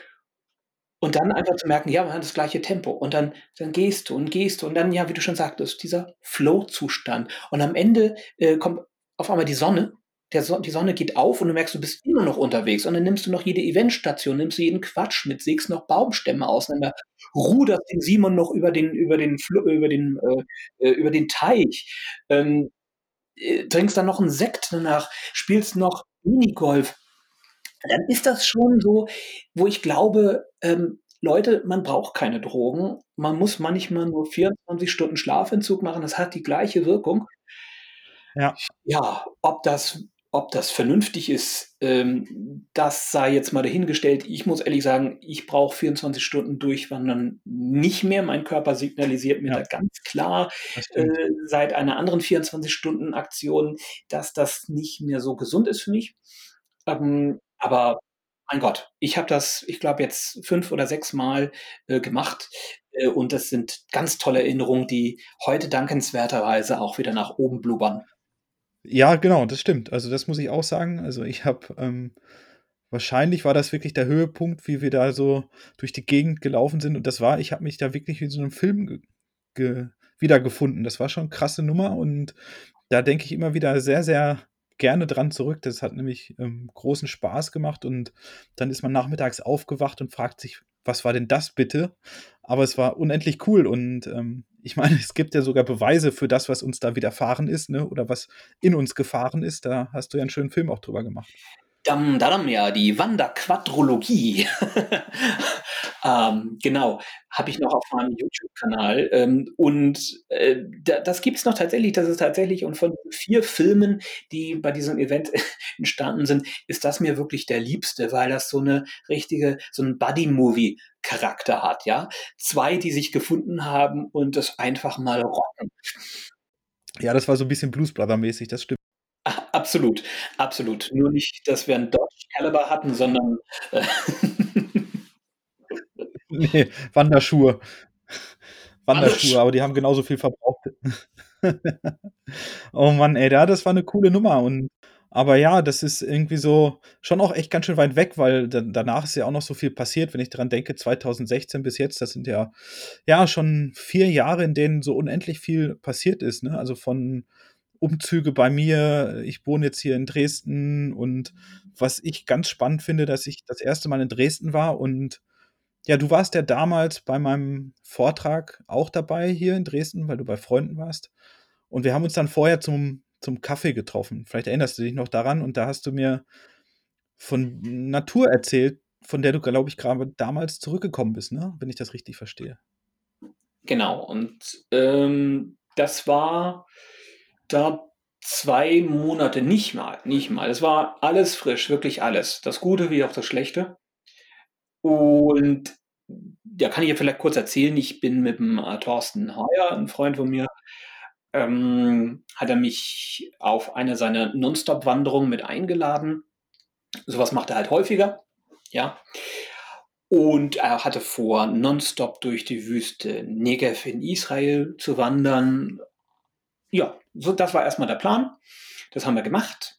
und dann einfach zu merken, ja, wir haben das gleiche Tempo. Und dann, dann gehst du und gehst du. Und dann, ja, wie du schon sagtest, dieser Flow-Zustand. Und am Ende äh, kommt auf einmal die Sonne. Der so die Sonne geht auf und du merkst, du bist immer noch unterwegs. Und dann nimmst du noch jede Eventstation, nimmst du jeden Quatsch mit, sägst noch Baumstämme auseinander, ruderst den Simon noch über den, über den, über den, äh, äh, über den Teich, ähm, äh, trinkst dann noch einen Sekt danach, spielst noch Minigolf dann ist das schon so, wo ich glaube, ähm, Leute, man braucht keine Drogen. Man muss manchmal nur 24 Stunden Schlafentzug machen. Das hat die gleiche Wirkung. Ja. Ja, ob das, ob das vernünftig ist, ähm, das sei jetzt mal dahingestellt. Ich muss ehrlich sagen, ich brauche 24 Stunden durchwandern nicht mehr. Mein Körper signalisiert mir ja. da ganz klar äh, seit einer anderen 24-Stunden-Aktion, dass das nicht mehr so gesund ist für mich. Ähm, aber mein Gott, ich habe das, ich glaube, jetzt fünf oder sechs Mal äh, gemacht äh, und das sind ganz tolle Erinnerungen, die heute dankenswerterweise auch wieder nach oben blubbern. Ja, genau, das stimmt. Also das muss ich auch sagen. Also ich habe ähm, wahrscheinlich war das wirklich der Höhepunkt, wie wir da so durch die Gegend gelaufen sind. Und das war, ich habe mich da wirklich wie so einem Film ge ge wiedergefunden. Das war schon eine krasse Nummer und da denke ich immer wieder sehr, sehr gerne dran zurück. Das hat nämlich ähm, großen Spaß gemacht und dann ist man nachmittags aufgewacht und fragt sich, was war denn das bitte? Aber es war unendlich cool und ähm, ich meine, es gibt ja sogar Beweise für das, was uns da widerfahren ist, ne? oder was in uns gefahren ist. Da hast du ja einen schönen Film auch drüber gemacht. Dam, dam, ja, die Wanderquadrologie. ähm, genau, habe ich noch auf meinem YouTube-Kanal. Ähm, und äh, da, das gibt es noch tatsächlich, das ist tatsächlich, und von vier Filmen, die bei diesem Event entstanden sind, ist das mir wirklich der liebste, weil das so eine richtige, so ein Buddy-Movie-Charakter hat, ja. Zwei, die sich gefunden haben und das einfach mal rocken. Ja, das war so ein bisschen Blues Brother-mäßig, das stimmt. Absolut, absolut. Nur nicht, dass wir einen Dodge Caliber hatten, sondern äh Ne, Wanderschuhe. Wanderschuhe, aber die haben genauso viel verbraucht. Oh Mann, ey, ja, das war eine coole Nummer und aber ja, das ist irgendwie so schon auch echt ganz schön weit weg, weil da danach ist ja auch noch so viel passiert, wenn ich dran denke, 2016 bis jetzt, das sind ja ja schon vier Jahre, in denen so unendlich viel passiert ist, ne? Also, von Umzüge bei mir. Ich wohne jetzt hier in Dresden und was ich ganz spannend finde, dass ich das erste Mal in Dresden war und ja, du warst ja damals bei meinem Vortrag auch dabei hier in Dresden, weil du bei Freunden warst. Und wir haben uns dann vorher zum, zum Kaffee getroffen. Vielleicht erinnerst du dich noch daran und da hast du mir von Natur erzählt, von der du, glaube ich, gerade damals zurückgekommen bist, ne? wenn ich das richtig verstehe. Genau, und ähm, das war da zwei Monate, nicht mal, nicht mal. Es war alles frisch, wirklich alles. Das Gute wie auch das Schlechte. Und ja, kann ich ja vielleicht kurz erzählen. Ich bin mit dem äh, Thorsten Heuer, ein Freund von mir, ähm, hat er mich auf eine seiner Nonstop-Wanderungen mit eingeladen. Sowas macht er halt häufiger, ja. Und er hatte vor, nonstop durch die Wüste Negev in Israel zu wandern. Ja, so, das war erstmal der Plan. Das haben wir gemacht.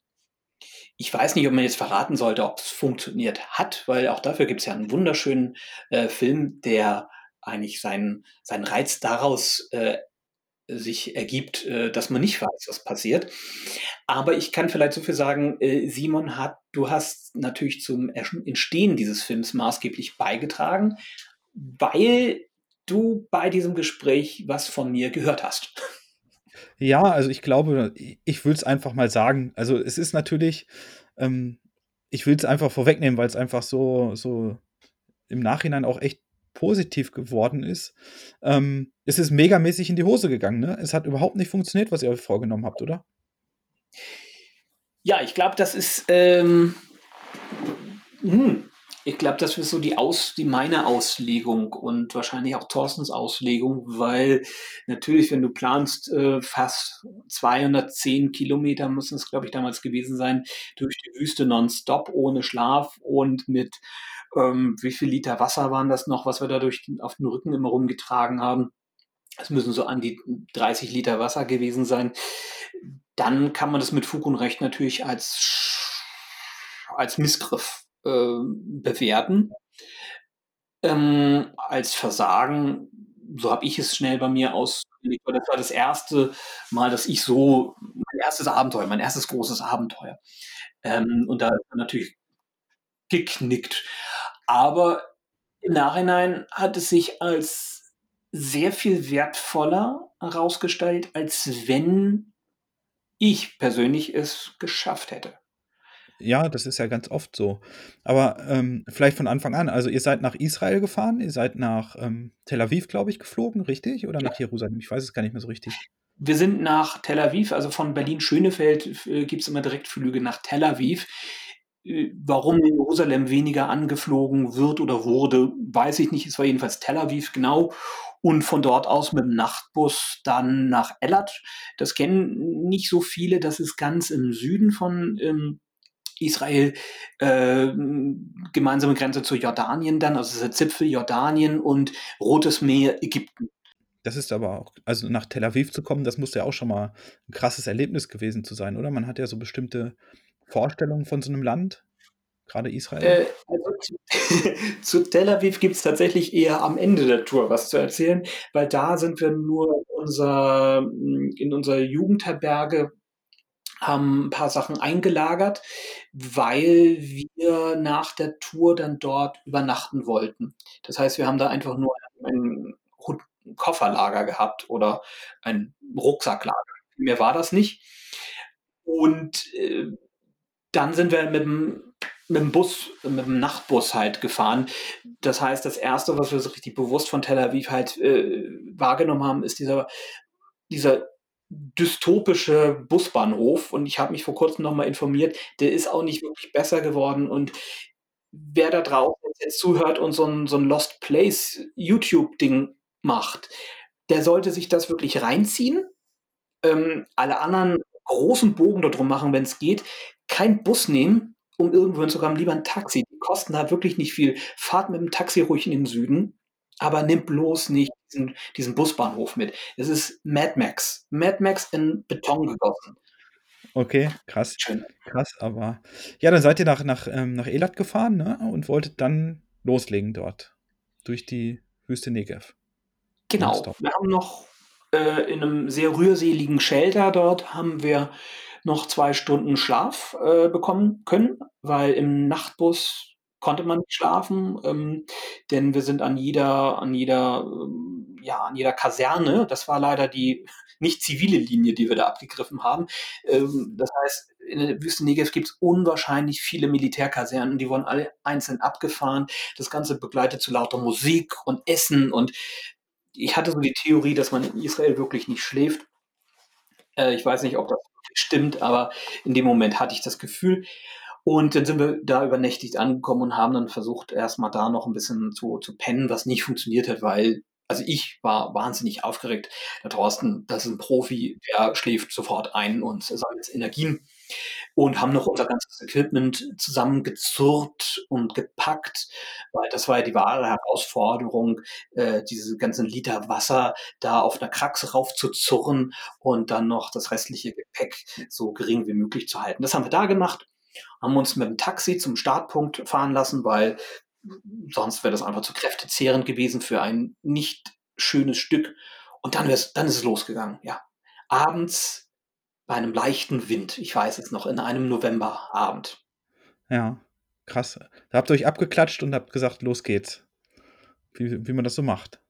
Ich weiß nicht, ob man jetzt verraten sollte, ob es funktioniert hat, weil auch dafür gibt es ja einen wunderschönen äh, Film, der eigentlich seinen, seinen Reiz daraus äh, sich ergibt, äh, dass man nicht weiß, was passiert. Aber ich kann vielleicht so viel sagen, äh, Simon hat, du hast natürlich zum Entstehen dieses Films maßgeblich beigetragen, weil du bei diesem Gespräch was von mir gehört hast. Ja, also ich glaube, ich will es einfach mal sagen. Also es ist natürlich, ähm, ich will es einfach vorwegnehmen, weil es einfach so, so im Nachhinein auch echt positiv geworden ist. Ähm, es ist megamäßig in die Hose gegangen, ne? Es hat überhaupt nicht funktioniert, was ihr euch vorgenommen habt, oder? Ja, ich glaube, das ist, ähm, hm, Ich glaube, das ist so die Aus die meine Auslegung und wahrscheinlich auch Thorstens Auslegung, weil natürlich, wenn du planst, äh, fast 210 Kilometer müssen es, glaube ich, damals gewesen sein, durch die Wüste nonstop, ohne Schlaf und mit, ähm, wie viel Liter Wasser waren das noch, was wir da durch auf den Rücken immer rumgetragen haben? Es müssen so an die 30 Liter Wasser gewesen sein. Dann kann man das mit Fug und Recht natürlich als als Missgriff äh, bewerten. Ähm, als Versagen, so habe ich es schnell bei mir ausgelegt, das war das erste Mal, dass ich so mein erstes Abenteuer, mein erstes großes Abenteuer. Ähm, und da natürlich geknickt. Aber im Nachhinein hat es sich als sehr viel wertvoller herausgestellt, als wenn ich persönlich es geschafft hätte. Ja, das ist ja ganz oft so. Aber ähm, vielleicht von Anfang an. Also ihr seid nach Israel gefahren, ihr seid nach ähm, Tel Aviv, glaube ich, geflogen, richtig? Oder nach Jerusalem? Ich weiß es gar nicht mehr so richtig. Wir sind nach Tel Aviv, also von Berlin-Schönefeld äh, gibt es immer Direktflüge nach Tel Aviv. Äh, warum Jerusalem weniger angeflogen wird oder wurde, weiß ich nicht. Es war jedenfalls Tel Aviv genau. Und von dort aus mit dem Nachtbus dann nach Elat. Das kennen nicht so viele. Das ist ganz im Süden von ähm, Israel, äh, gemeinsame Grenze zu Jordanien dann, also der Zipfel Jordanien und Rotes Meer Ägypten. Das ist aber auch, also nach Tel Aviv zu kommen, das muss ja auch schon mal ein krasses Erlebnis gewesen zu sein, oder? Man hat ja so bestimmte Vorstellungen von so einem Land, gerade Israel. Äh, also zu, zu, Tel Aviv gibt es tatsächlich eher am Ende der Tour was zu erzählen, weil da sind wir nur unser, in unserer Jugendherberge haben ein paar Sachen eingelagert, weil wir nach der Tour dann dort übernachten wollten. Das heißt, wir haben da einfach nur ein Kofferlager gehabt oder ein Rucksacklager. Mehr war das nicht. Und äh, dann sind wir mit dem, mit dem Bus, mit dem Nachtbus halt gefahren. Das heißt, das erste, was wir so richtig bewusst von Tel Aviv halt äh, wahrgenommen haben, ist dieser, dieser dystopische Busbahnhof und ich habe mich vor kurzem noch mal informiert, der ist auch nicht wirklich besser geworden und wer da draußen jetzt zuhört und so ein so 'n Lost Place YouTube-Ding macht, der sollte sich das wirklich reinziehen. Ähm, alle anderen großen Bogen da drum machen, wenn es geht. Kein Bus nehmen, um irgendwo sogar lieber ein Taxi. Die kosten da wirklich nicht viel. Fahrt mit dem Taxi ruhig in den Süden aber nimm bloß nicht diesen, diesen Busbahnhof mit. Es ist Mad Max. Mad Max in Beton gegossen. Okay, krass. Schön. Krass, aber ja, dann seid ihr nach, nach, ähm, nach Elat gefahren ne? und wolltet dann loslegen dort durch die Wüste Negev. Genau. Nonstop. Wir haben noch äh, in einem sehr rührseligen Shelter dort haben wir noch zwei Stunden Schlaf äh, bekommen können, weil im Nachtbus konnte man nicht schlafen, ähm, denn wir sind an jeder an jeder, ähm, ja, an jeder Kaserne das war leider die nicht zivile Linie, die wir da abgegriffen haben. Ähm, das heißt, in der Wüste Negev gibt's unwahrscheinlich viele Militärkasernen, die wurden alle einzeln abgefahren. Das Ganze begleitet zu lauter Musik und Essen und ich hatte so die Theorie, dass man in Israel wirklich nicht schläft. Äh, ich weiß nicht, ob das stimmt, aber in dem Moment hatte ich das Gefühl. Und dann sind wir da übernächtigt angekommen und haben dann versucht, erstmal da noch ein bisschen zu, zu pennen, was nicht funktioniert hat, weil, also ich war wahnsinnig aufgeregt. Der Thorsten, das ist ein Profi, der schläft sofort ein und sammelt Energien und haben noch unser ganzes Equipment zusammengezurrt und gepackt, weil das war ja die wahre Herausforderung, äh, diese ganzen Liter Wasser da auf einer Kraxe raufzuzurren und dann noch das restliche Gepäck so gering wie möglich zu halten. Das haben wir da gemacht haben uns mit dem Taxi zum Startpunkt fahren lassen, weil sonst wäre das einfach zu kräftezehrend gewesen für ein nicht schönes Stück. Und dann, dann ist es losgegangen, ja. Abends bei einem leichten Wind, ich weiß es noch, in einem Novemberabend. Ja, krass. Da habt ihr euch abgeklatscht und habt gesagt, los geht's. Wie, wie man das so macht.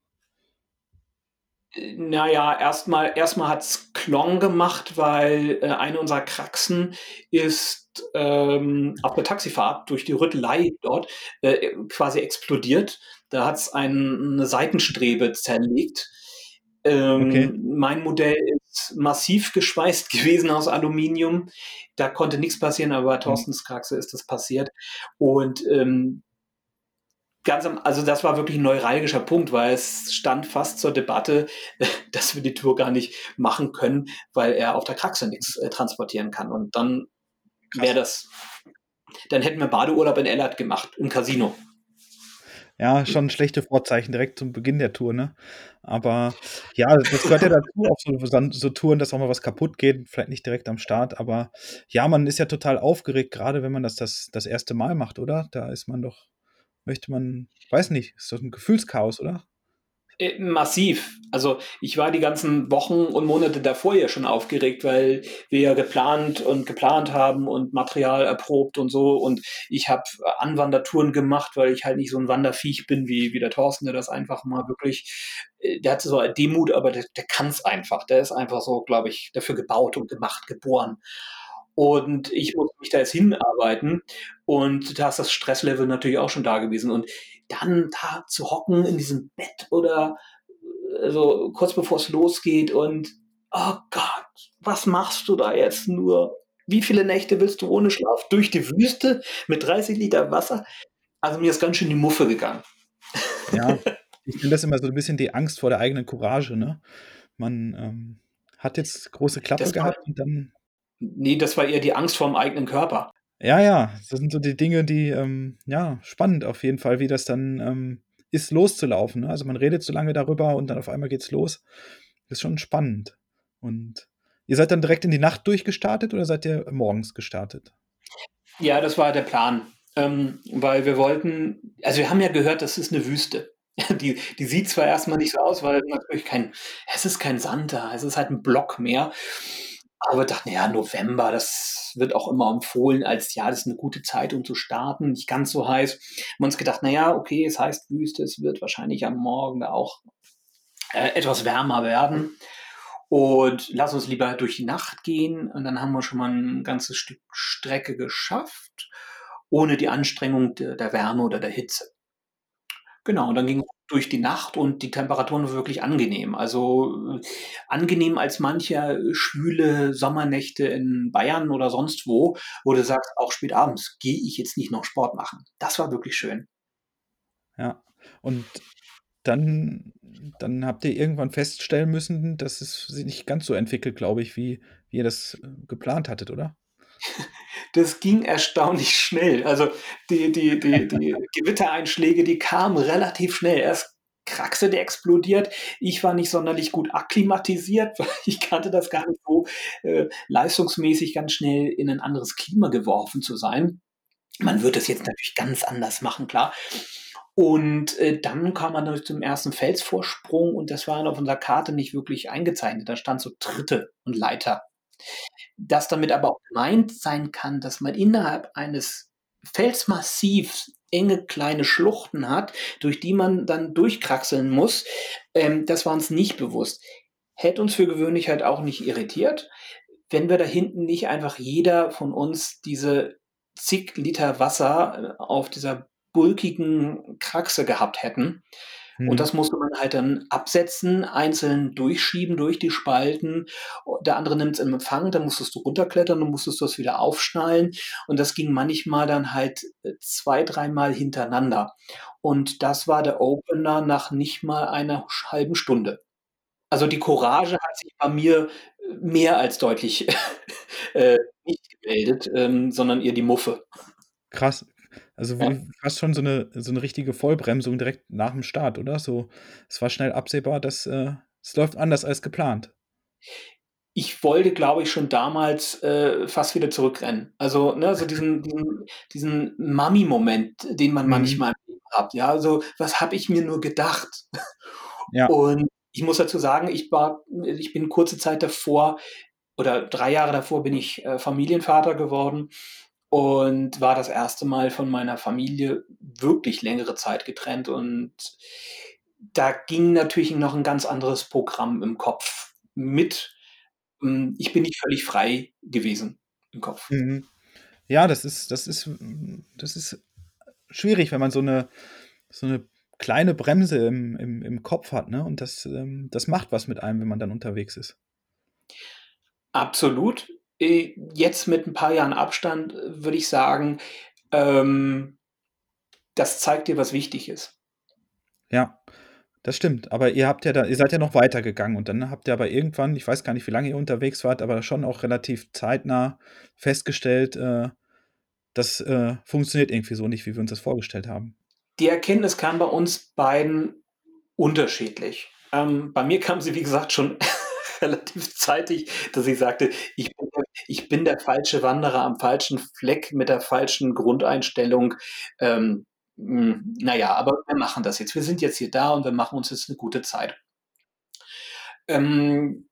Naja, erstmal erstmal hat's Klong gemacht, weil, äh, eine unserer Kraxen ist, ähm, auf der Taxifahrt durch die Rüttelei dort, äh, quasi explodiert. Da hat's ein 'ne Seitenstrebe zerlegt. Ähm, okay. Mein Modell ist massiv geschweißt gewesen aus Aluminium. Da konnte nichts passieren, aber bei mhm. Thorstens Kraxe ist das passiert. Und, ähm, ganz am, also das war wirklich ein neuralgischer Punkt, weil es stand fast zur Debatte, dass wir die Tour gar nicht machen können, weil er auf der Kraxe nichts äh, transportieren kann. Und dann wäre das, dann hätten wir Badeurlaub in Ellert gemacht, im Casino. Ja, schon schlechte Vorzeichen direkt zum Beginn der Tour, ne? Aber ja, das gehört ja dazu, auf so, so Touren, dass auch mal was kaputt geht, vielleicht nicht direkt am Start, aber ja, man ist ja total aufgeregt, gerade wenn man das, das das erste Mal macht, oder? Da ist man doch, möchte man, weiß nicht, ist doch ein Gefühlschaos, oder? Äh, massiv. Also ich war die ganzen Wochen und Monate davor ja schon aufgeregt, weil wir ja geplant und geplant haben und Material erprobt und so. Und ich habe Anwandertouren gemacht, weil ich halt nicht so ein Wanderviech bin wie, wie der Thorsten, der das einfach mal wirklich, äh, der hat so eine Demut, aber der, der kann es einfach. Der ist einfach so, glaube ich, dafür gebaut und gemacht, geboren. Und ich muss mich da jetzt hinarbeiten. Und da ist das Stresslevel natürlich auch schon da gewesen. Und dann da zu hocken in diesem Bett oder also kurz bevor es losgeht und oh Gott, was machst du da jetzt nur? Wie viele Nächte willst du ohne Schlaf durch die Wüste mit 30 Liter Wasser? Also mir ist ganz schön die Muffe gegangen. Ja, ich finde das immer so ein bisschen die Angst vor der eigenen Courage, ne? Man ähm, hat jetzt große Klappe das gehabt und dann. Nee, das war eher die Angst vor dem eigenen Körper. Ja, ja, das sind so die Dinge, die, ähm, ja, spannend auf jeden Fall, wie das dann ähm, ist, loszulaufen. Ne? Also man redet so lange darüber und dann auf einmal geht's los. Das ist schon spannend. Und ihr seid dann direkt in die Nacht durchgestartet oder seid ihr morgens gestartet? Ja, das war der Plan. Ähm, weil wir wollten, also wir haben ja gehört, das ist eine Wüste. Die, die sieht zwar erstmal nicht so aus, weil natürlich kein, es ist kein Sand da, es ist halt ein Block mehr. Aber wir dachten, ja, November, das wird auch immer empfohlen als, ja, das ist eine gute Zeit, um zu starten, nicht ganz so heiß. Wir haben uns gedacht, naja, okay, es heißt Wüste, es wird wahrscheinlich am Morgen auch äh, etwas wärmer werden. Und lass uns lieber durch die Nacht gehen. Und dann haben wir schon mal ein ganzes Stück Strecke geschafft, ohne die Anstrengung der, der Wärme oder der Hitze. Genau, und dann ging durch die Nacht und die Temperaturen waren wirklich angenehm. Also äh, angenehm als mancher schwüle Sommernächte in Bayern oder sonst wo, wo du sagst, auch spät abends gehe ich jetzt nicht noch Sport machen. Das war wirklich schön. Ja, und dann, dann habt ihr irgendwann feststellen müssen, dass es sich nicht ganz so entwickelt, glaube ich, wie, wie ihr das äh, geplant hattet, oder? das ging erstaunlich schnell. Also die, die, die, die Gewittereinschläge, die kamen relativ schnell. Erst Kraxe, der explodiert. Ich war nicht sonderlich gut akklimatisiert, weil ich kannte das gar nicht so äh, leistungsmäßig ganz schnell in ein anderes Klima geworfen zu sein. Man wird es jetzt natürlich ganz anders machen, klar. Und äh, dann kam man durch zum ersten Felsvorsprung und das war auf unserer Karte nicht wirklich eingezeichnet. Da stand so Tritte und Leiter dass damit aber auch gemeint sein kann, dass man innerhalb eines Felsmassivs enge kleine Schluchten hat, durch die man dann durchkraxeln muss, ähm, das war uns nicht bewusst. Hätte uns für gewöhnlich halt auch nicht irritiert, wenn wir da hinten nicht einfach jeder von uns diese zig Liter Wasser äh, auf dieser bulkigen Kraxe gehabt hätten. Und mhm. das musste man halt dann absetzen, einzeln durchschieben durch die Spalten. Der andere nimmt es in Empfang, dann musstest du runterklettern, dann musstest du es wieder aufschnallen. Und das ging manchmal dann halt äh, zwei, dreimal hintereinander. Und das war der Opener nach nicht mal einer halben Stunde. Also die Courage hat sich bei mir äh, mehr als deutlich äh, nicht gemeldet, ähm, sondern eher die Muffe. Krass, also Ja. fast schon so eine so 'ne richtige Vollbremsung direkt nach dem Start, oder? So, es war schnell absehbar, dass, äh es läuft anders als geplant. Ich wollte, glaube ich, schon damals, äh, fast wieder zurückrennen. Also, ne, so diesen diesen diesen Mami-Moment, den man Mhm. manchmal hat, ja? Also, was habe ich mir nur gedacht? Ja. Und ich muss dazu sagen, ich war ich bin kurze Zeit davor oder drei Jahre davor bin ich, äh, Familienvater geworden und war das erste Mal von meiner Familie wirklich längere Zeit getrennt und da ging natürlich noch ein ganz anderes Programm im Kopf mit. Hm, ich bin nicht völlig frei gewesen im Kopf. Mhm. Ja, das ist das ist das ist schwierig, wenn man so eine so 'ne kleine Bremse im im im Kopf hat, ne? Und das, ähm das macht was mit einem, wenn man dann unterwegs ist. Absolut. Äh, jetzt mit ein paar Jahren Abstand, äh, würde ich sagen, ähm, das zeigt dir, was wichtig ist. Ja, das stimmt. Aber ihr habt ja da ihr seid ja noch weitergegangen und dann habt ihr aber irgendwann, ich weiß gar nicht, wie lange ihr unterwegs wart, aber schon auch relativ zeitnah festgestellt, äh, das, äh, funktioniert irgendwie so nicht, wie wir uns das vorgestellt haben. Die Erkenntnis kam bei uns beiden unterschiedlich. Ähm, bei mir kam sie, wie gesagt, schon relativ zeitig, dass ich sagte: „Ich bin ich bin der falsche Wanderer am falschen Fleck mit der falschen Grundeinstellung.“ Ähm, hm, na ja, aber wir machen das jetzt. Wir sind jetzt hier da und wir machen uns jetzt 'ne gute Zeit. Ähm,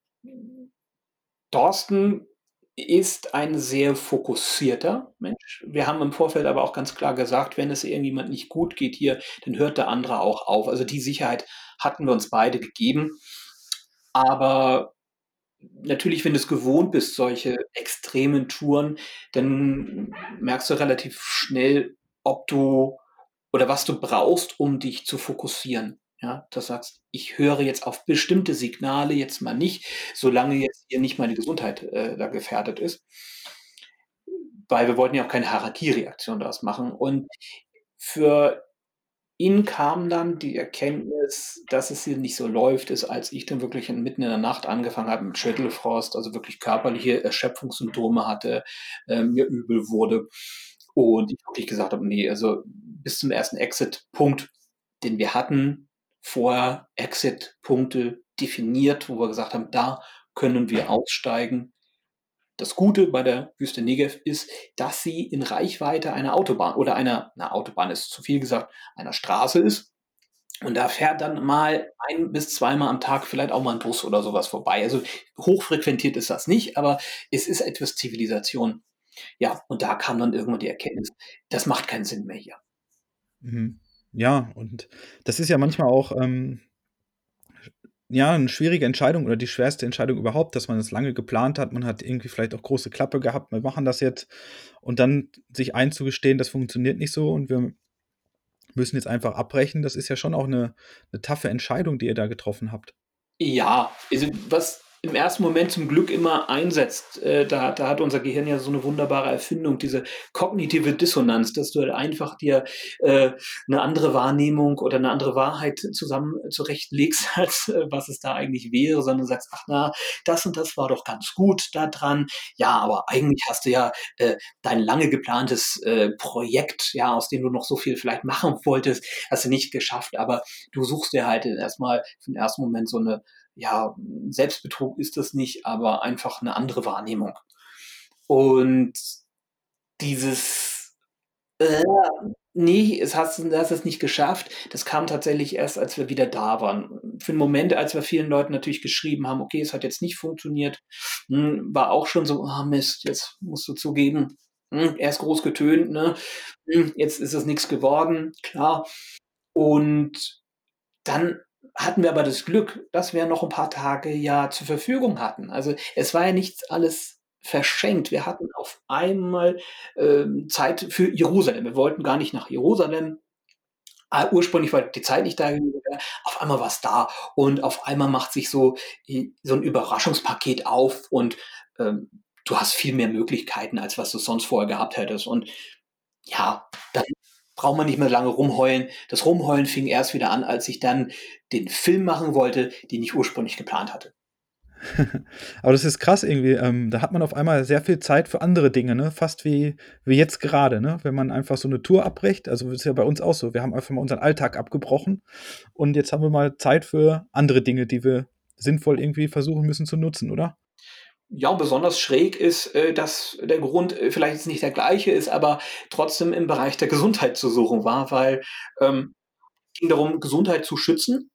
Thorsten ist ein sehr fokussierter Mensch. Wir haben im Vorfeld aber auch ganz klar gesagt, wenn es irgendjemand nicht gut geht hier, dann hört der andere auch auf. Also, die Sicherheit hatten wir uns beide gegeben. Aber natürlich, wenn du's gewohnt bist, solche extremen Touren, dann merkst du relativ schnell, ob du oder was du brauchst, um dich zu fokussieren. Ja, dass du sagst: „Ich höre jetzt auf bestimmte Signale jetzt mal nicht, solange jetzt hier nicht meine Gesundheit, äh, da gefährdet ist.“ Weil wir wollten ja auch keine Harakiri-Aktion daraus machen. Und für ihn kam dann die Erkenntnis, dass es hier nicht so läuft, ist, als ich dann wirklich mitten in der Nacht angefangen habe mit Schüttelfrost, also wirklich körperliche Erschöpfungssymptome hatte, äh, mir übel wurde und ich wirklich gesagt habe: „Ne, also bis zum ersten Exit-Punkt, den wir hatten, vorher Exit-Punkte definiert, wo wir gesagt haben, da können wir aussteigen.“ Das Gute bei der Wüste Negev ist, dass sie in Reichweite einer Autobahn oder einer na, Autobahn ist zu viel gesagt, einer Straße ist. Und da fährt dann mal ein bis zweimal am Tag vielleicht auch mal 'n Bus oder so was vorbei. Also, hochfrequentiert ist das nicht, aber es ist etwas Zivilisation. Ja, und da kam dann irgendwann die Erkenntnis: „Das macht keinen Sinn mehr hier.“ Mhm. Ja, und das ist ja manchmal auch, ähm ja, 'ne schwierige Entscheidung oder die schwerste Entscheidung überhaupt, dass man das lange geplant hat. Man hat irgendwie vielleicht auch große Klappe gehabt: „Wir machen das jetzt.“ Und dann sich einzugestehen, das funktioniert nicht so und wir müssen jetzt einfach abbrechen, das ist ja schon auch 'ne 'ne toughe Entscheidung, die ihr da getroffen habt. Ja, also, was im ersten Moment zum Glück immer einsetzt, äh, da da hat unser Gehirn ja so 'ne wunderbare Erfindung, diese kognitive Dissonanz, dass du halt einfach dir, äh, 'ne andere Wahrnehmung oder 'ne andere Wahrheit zusammen zurechtlegst, als, äh, was es da eigentlich wäre, sondern sagst: „Ach na, das und das war doch ganz gut da dran. Ja, aber eigentlich hast du ja, äh, dein lange geplantes, äh, Projekt, ja, aus dem du noch so viel vielleicht machen wolltest, hast du nicht geschafft.“ Aber du suchst dir halt erst mal für 'n ersten Moment so 'ne ja, Selbstbetrug ist das nicht, aber einfach 'ne andere Wahrnehmung. Und dieses: „Äh, ne, es hast du hast es nicht geschafft“, das kam tatsächlich erst, als wir wieder da waren. Für 'n Moment, als wir vielen Leuten natürlich geschrieben haben: „Okay, es hat jetzt nicht funktioniert“, hm, war auch schon so: „Ah Mist, jetzt musst du zugeben, hm, erst groß getönt, ne? Hm, jetzt ist es nix geworden“, klar. Und dann hatten wir aber das Glück, dass wir noch 'n paar Tage ja zur Verfügung hatten. Also, es war ja nichts alles verschenkt. Wir hatten auf einmal, ähm, Zeit für Jerusalem. Wir wollten gar nicht nach Jerusalem. Ah, ursprünglich war die Zeit nicht da. Auf einmal war's da und auf einmal macht sich so i so 'n Überraschungspaket auf und, ähm, du hast viel mehr Möglichkeiten, als was du sonst vorher gehabt hättest. Und ja, dann braucht man nicht mehr lange rumheulen. Das Rumheulen fing erst wieder an, als ich dann den Film machen wollte, den ich ursprünglich geplant hatte. Aber das ist krass irgendwie, ähm, da hat man auf einmal sehr viel Zeit für andere Dinge, ne? Fast wie wie jetzt gerade, ne? Wenn man einfach so 'ne Tour abbricht. Also, ist ja bei uns auch so. Wir haben einfach mal unseren Alltag abgebrochen und jetzt haben wir mal Zeit für andere Dinge, die wir sinnvoll irgendwie versuchen müssen zu nutzen, oder? Ja, besonders schräg ist, äh, dass der Grund, äh, vielleicht jetzt nicht der gleiche ist, aber trotzdem im Bereich der Gesundheit zu suchen war, weil, ähm, ging darum, Gesundheit zu schützen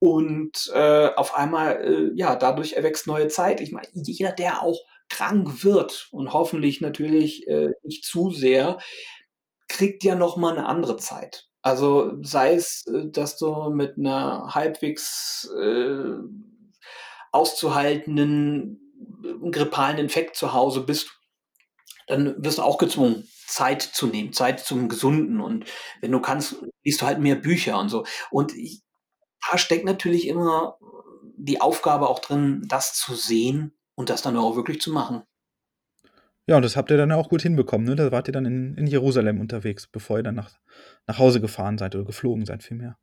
und, äh, auf einmal, äh, ja, dadurch erwächst neue Zeit. Ich meine, jeder, der auch krank wird und hoffentlich natürlich, äh, nicht zu sehr, kriegt ja noch mal 'ne andere Zeit. Also, sei es, äh, dass du mit 'ner halbwegs, äh, auszuhaltenden, äh, grippalen Infekt zu Hause bist, dann wirst du auch gezwungen, Zeit zu nehmen, Zeit zum Gesunden. Und wenn du kannst, liest du halt mehr Bücher und so. Und ich da steckt natürlich immer die Aufgabe auch drin, das zu sehen und das dann auch wirklich zu machen. Ja, und das habt ihr dann auch gut hinbekommen, ne? Da wart ihr dann in, in Jerusalem unterwegs, bevor ihr dann nach, nach Hause gefahren seid oder geflogen seid vielmehr.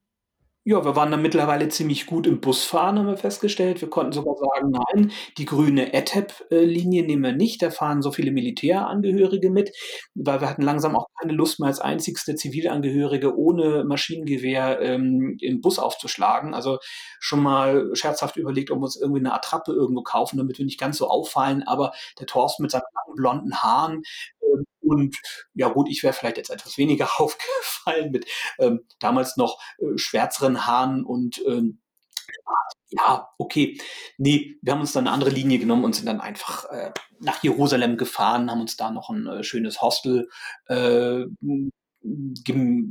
Ja, wir waren dann mittlerweile ziemlich gut im Busfahren, haben wir festgestellt. Wir konnten sogar sagen: „Nein, die grüne ETEP äh, Linie nehmen wir nicht, da fahren so viele Militärangehörige mit“, weil wir hatten langsam auch keine Lust mehr als einzigste Zivilangehörige ohne Maschinengewehr, ähm, im Bus aufzuschlagen. Also, schon mal scherzhaft überlegt, ob wir uns irgendwie 'ne Attrappe irgendwo kaufen, damit wir nicht ganz so auffallen, aber der Thorsten mit seinen langen blonden Haaren, ähm, und ja gut, ich wäre vielleicht jetzt etwas weniger aufgefallen mit, ähm, damals noch, äh, schwärzeren Haaren und, ähm, ja, okay. Ne, wir haben uns dann 'ne andere Linie genommen und sind dann einfach, äh, nach Jerusalem gefahren, haben uns da noch 'n, äh, schönes Hostel, äh,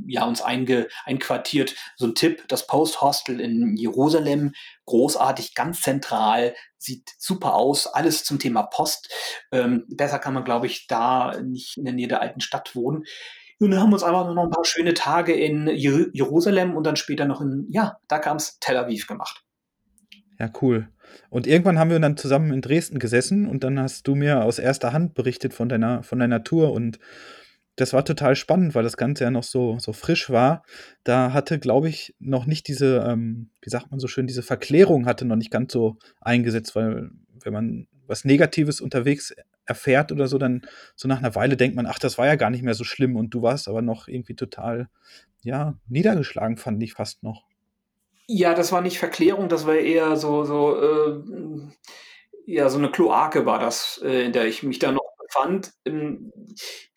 ja, uns einge einquartiert. So 'n Tipp, das Post Hostel in Jerusalem, großartig, ganz zentral, sieht super aus, alles zum Thema Post. Ähm, besser kann man, glaube ich, da nicht in der Nähe der alten Stadt wohnen. Und dann haben wir uns einfach noch 'n paar schöne Tage in Jeru Jerusalem und dann später noch in ja, da kam's, Tel Aviv gemacht. Ja, cool. Und irgendwann haben wir dann zusammen in Dresden gesessen und dann hast du mir aus erster Hand berichtet von deiner von deiner Tour und das war total spannend, weil das Ganze ja noch so so frisch war. Da hatte, glaube ich, noch nicht diese, ähm, wie sagt man so schön, diese Verklärung hatte noch nicht ganz so eingesetzt, weil wenn man was Negatives unterwegs erfährt oder so, dann so nach 'ner Weile denkt man: „Ach, das war ja gar nicht mehr so schlimm“ und du warst aber noch irgendwie total, ja, niedergeschlagen, fand ich fast noch. Ja, das war nicht Verklärung, das war eher so so, ähm, ja, so 'ne Kloake war das, äh, in der ich mich da befand. Ähm,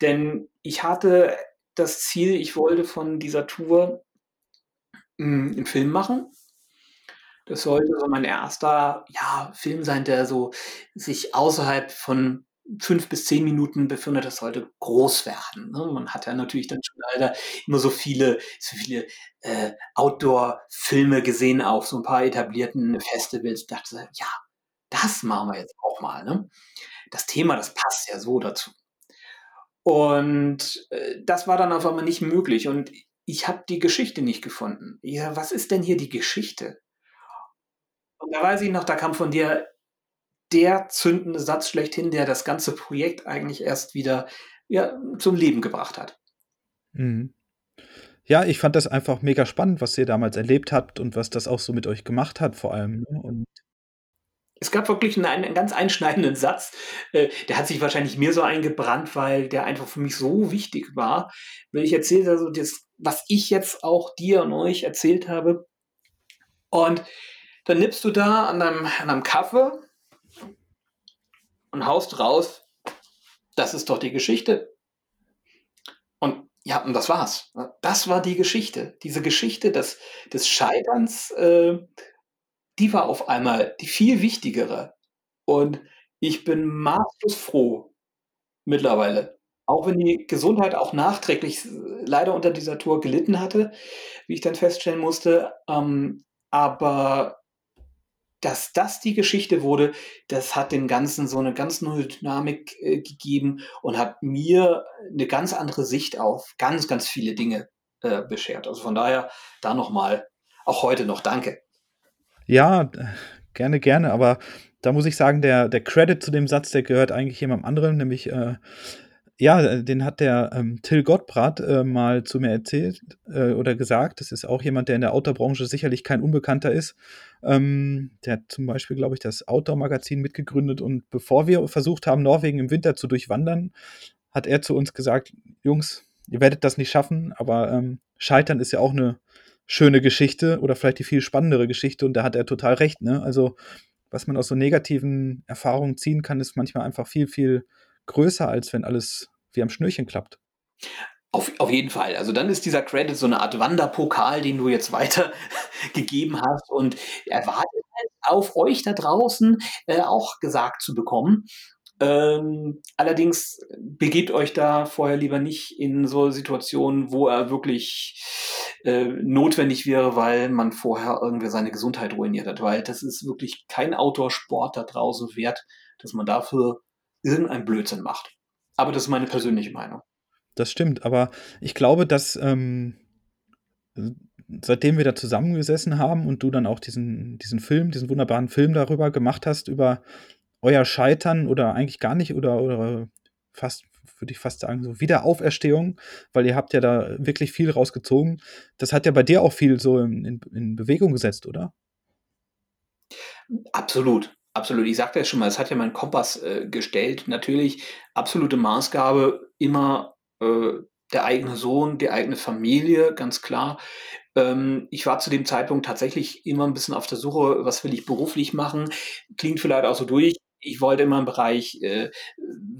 denn ich hatte das Ziel, ich wollte von dieser Tour hm, 'n Film machen. Das sollte so mein 1. ja, Film sein, der so sich außerhalb von 5 bis 10 Minuten befindet. Das sollte groß werden, ne? Man hat ja natürlich dann schon leider immer so viele so viele, äh, Outdoor-Filme gesehen auf so 'n paar etablierten Festivals. Dachte so: „Ja, das machen wir jetzt auch mal“, ne? Das Thema, das passt ja so dazu. Und, äh, das war dann auf einmal nicht möglich und ich habe die Geschichte nicht gefunden. Ja, was ist denn hier die Geschichte? Und da weiß ich noch, da kam von dir der zündende Satz schlechthin, der das ganze Projekt eigentlich erst wieder, ja, zum Leben gebracht hat. Mhm. Ja, ich fand das einfach mega spannend, was ihr damals erlebt habt und was das auch so mit euch gemacht hat vor allem, ne? Und Es gab wirklich 'n einen ganz einschneidenden Satz, äh, der hat sich wahrscheinlich mir so eingebrannt, weil der einfach für mich so wichtig war. Wenn ich erzähle da so das, was ich jetzt auch dir und euch erzählt habe und dann nippst du da an deinem an deinem Kaffee und haust raus: „Das ist doch die Geschichte.“ Und ja, und das war's? Das war die Geschichte. Diese Geschichte des des Scheiterns, äh, die war auf einmal die viel wichtigere. Und ich bin maßlos froh mittlerweile, auch wenn die Gesundheit auch nachträglich s leider unter dieser Tour gelitten hatte, wie ich dann feststellen musste, ähm, aber dass das die Geschichte wurde, das hat dem Ganzen so 'ne ganz neue Dynamik, äh, gegeben und hat mir 'ne ganz andere Sicht auf ganz, ganz viele Dinge, äh, beschert. Also, von daher da noch mal auch heute noch Danke. Ja, gerne, gerne, aber da muss ich sagen, der der Credit zu dem Satz, der gehört eigentlich jemandem anderen, nämlich, äh ja, den hat der, ähm, Till Gottbrat, äh, mal zu mir erzählt, äh, oder gesagt. Das ist auch jemand, der in der Outdoor-Branche sicherlich kein Unbekannter ist. Ähm, der hat zum Beispiel, glaube ich, das Outdoor-Magazin mitgegründet und bevor wir versucht haben, Norwegen im Winter zu durchwandern, hat er zu uns gesagt: „Jungs, ihr werdet das nicht schaffen, aber, ähm, Scheitern ist ja auch 'ne schöne Geschichte oder vielleicht die viel spannendere Geschichte“, und da hat er total recht, ne? Also, was man aus so negativen Erfahrungen ziehen kann, ist manchmal einfach viel, viel größer, als wenn alles wie am Schnürchen klappt. Auf auf jeden Fall. Also, dann ist dieser Credit so 'ne Art Wanderpokal, den du jetzt weitergegeben hast und er wartet halt auf euch da draußen, äh, auch gesagt zu bekommen. Ähm, allerdings begebt euch da vorher lieber nicht in so Situationen, wo er wirklich, äh, notwendig wäre, weil man vorher irgendwie seine Gesundheit ruiniert hat, weil das ist wirklich kein Outdoor-Sport da draußen wert, dass man dafür irgendeinen Blödsinn macht. Aber das ist meine persönliche Meinung. Das stimmt, aber ich glaube, dass, ähm, seitdem wir da zusammengesessen haben und du dann auch diesen diesen Film diesen wunderbaren Film darüber gemacht hast, über euer Scheitern oder eigentlich gar nicht oder oder fast, würde ich fast sagen, so Wiederauferstehung, weil ihr habt ja da wirklich viel rausgezogen. Das hat ja bei dir auch viel so in, in, in Bewegung gesetzt, oder? Absolut, absolut. Ich sagte ja schon mal, es hat ja meinen Kompass äh, gestellt. Natürlich absolute Maßgabe immer äh, der eigene Sohn, die eigene Familie, ganz klar. Ähm, ich war zu dem Zeitpunkt tatsächlich immer ein bisschen auf der Suche, was will ich beruflich machen? Klingt vielleicht auch so durch. Ich wollte immer im Bereich äh,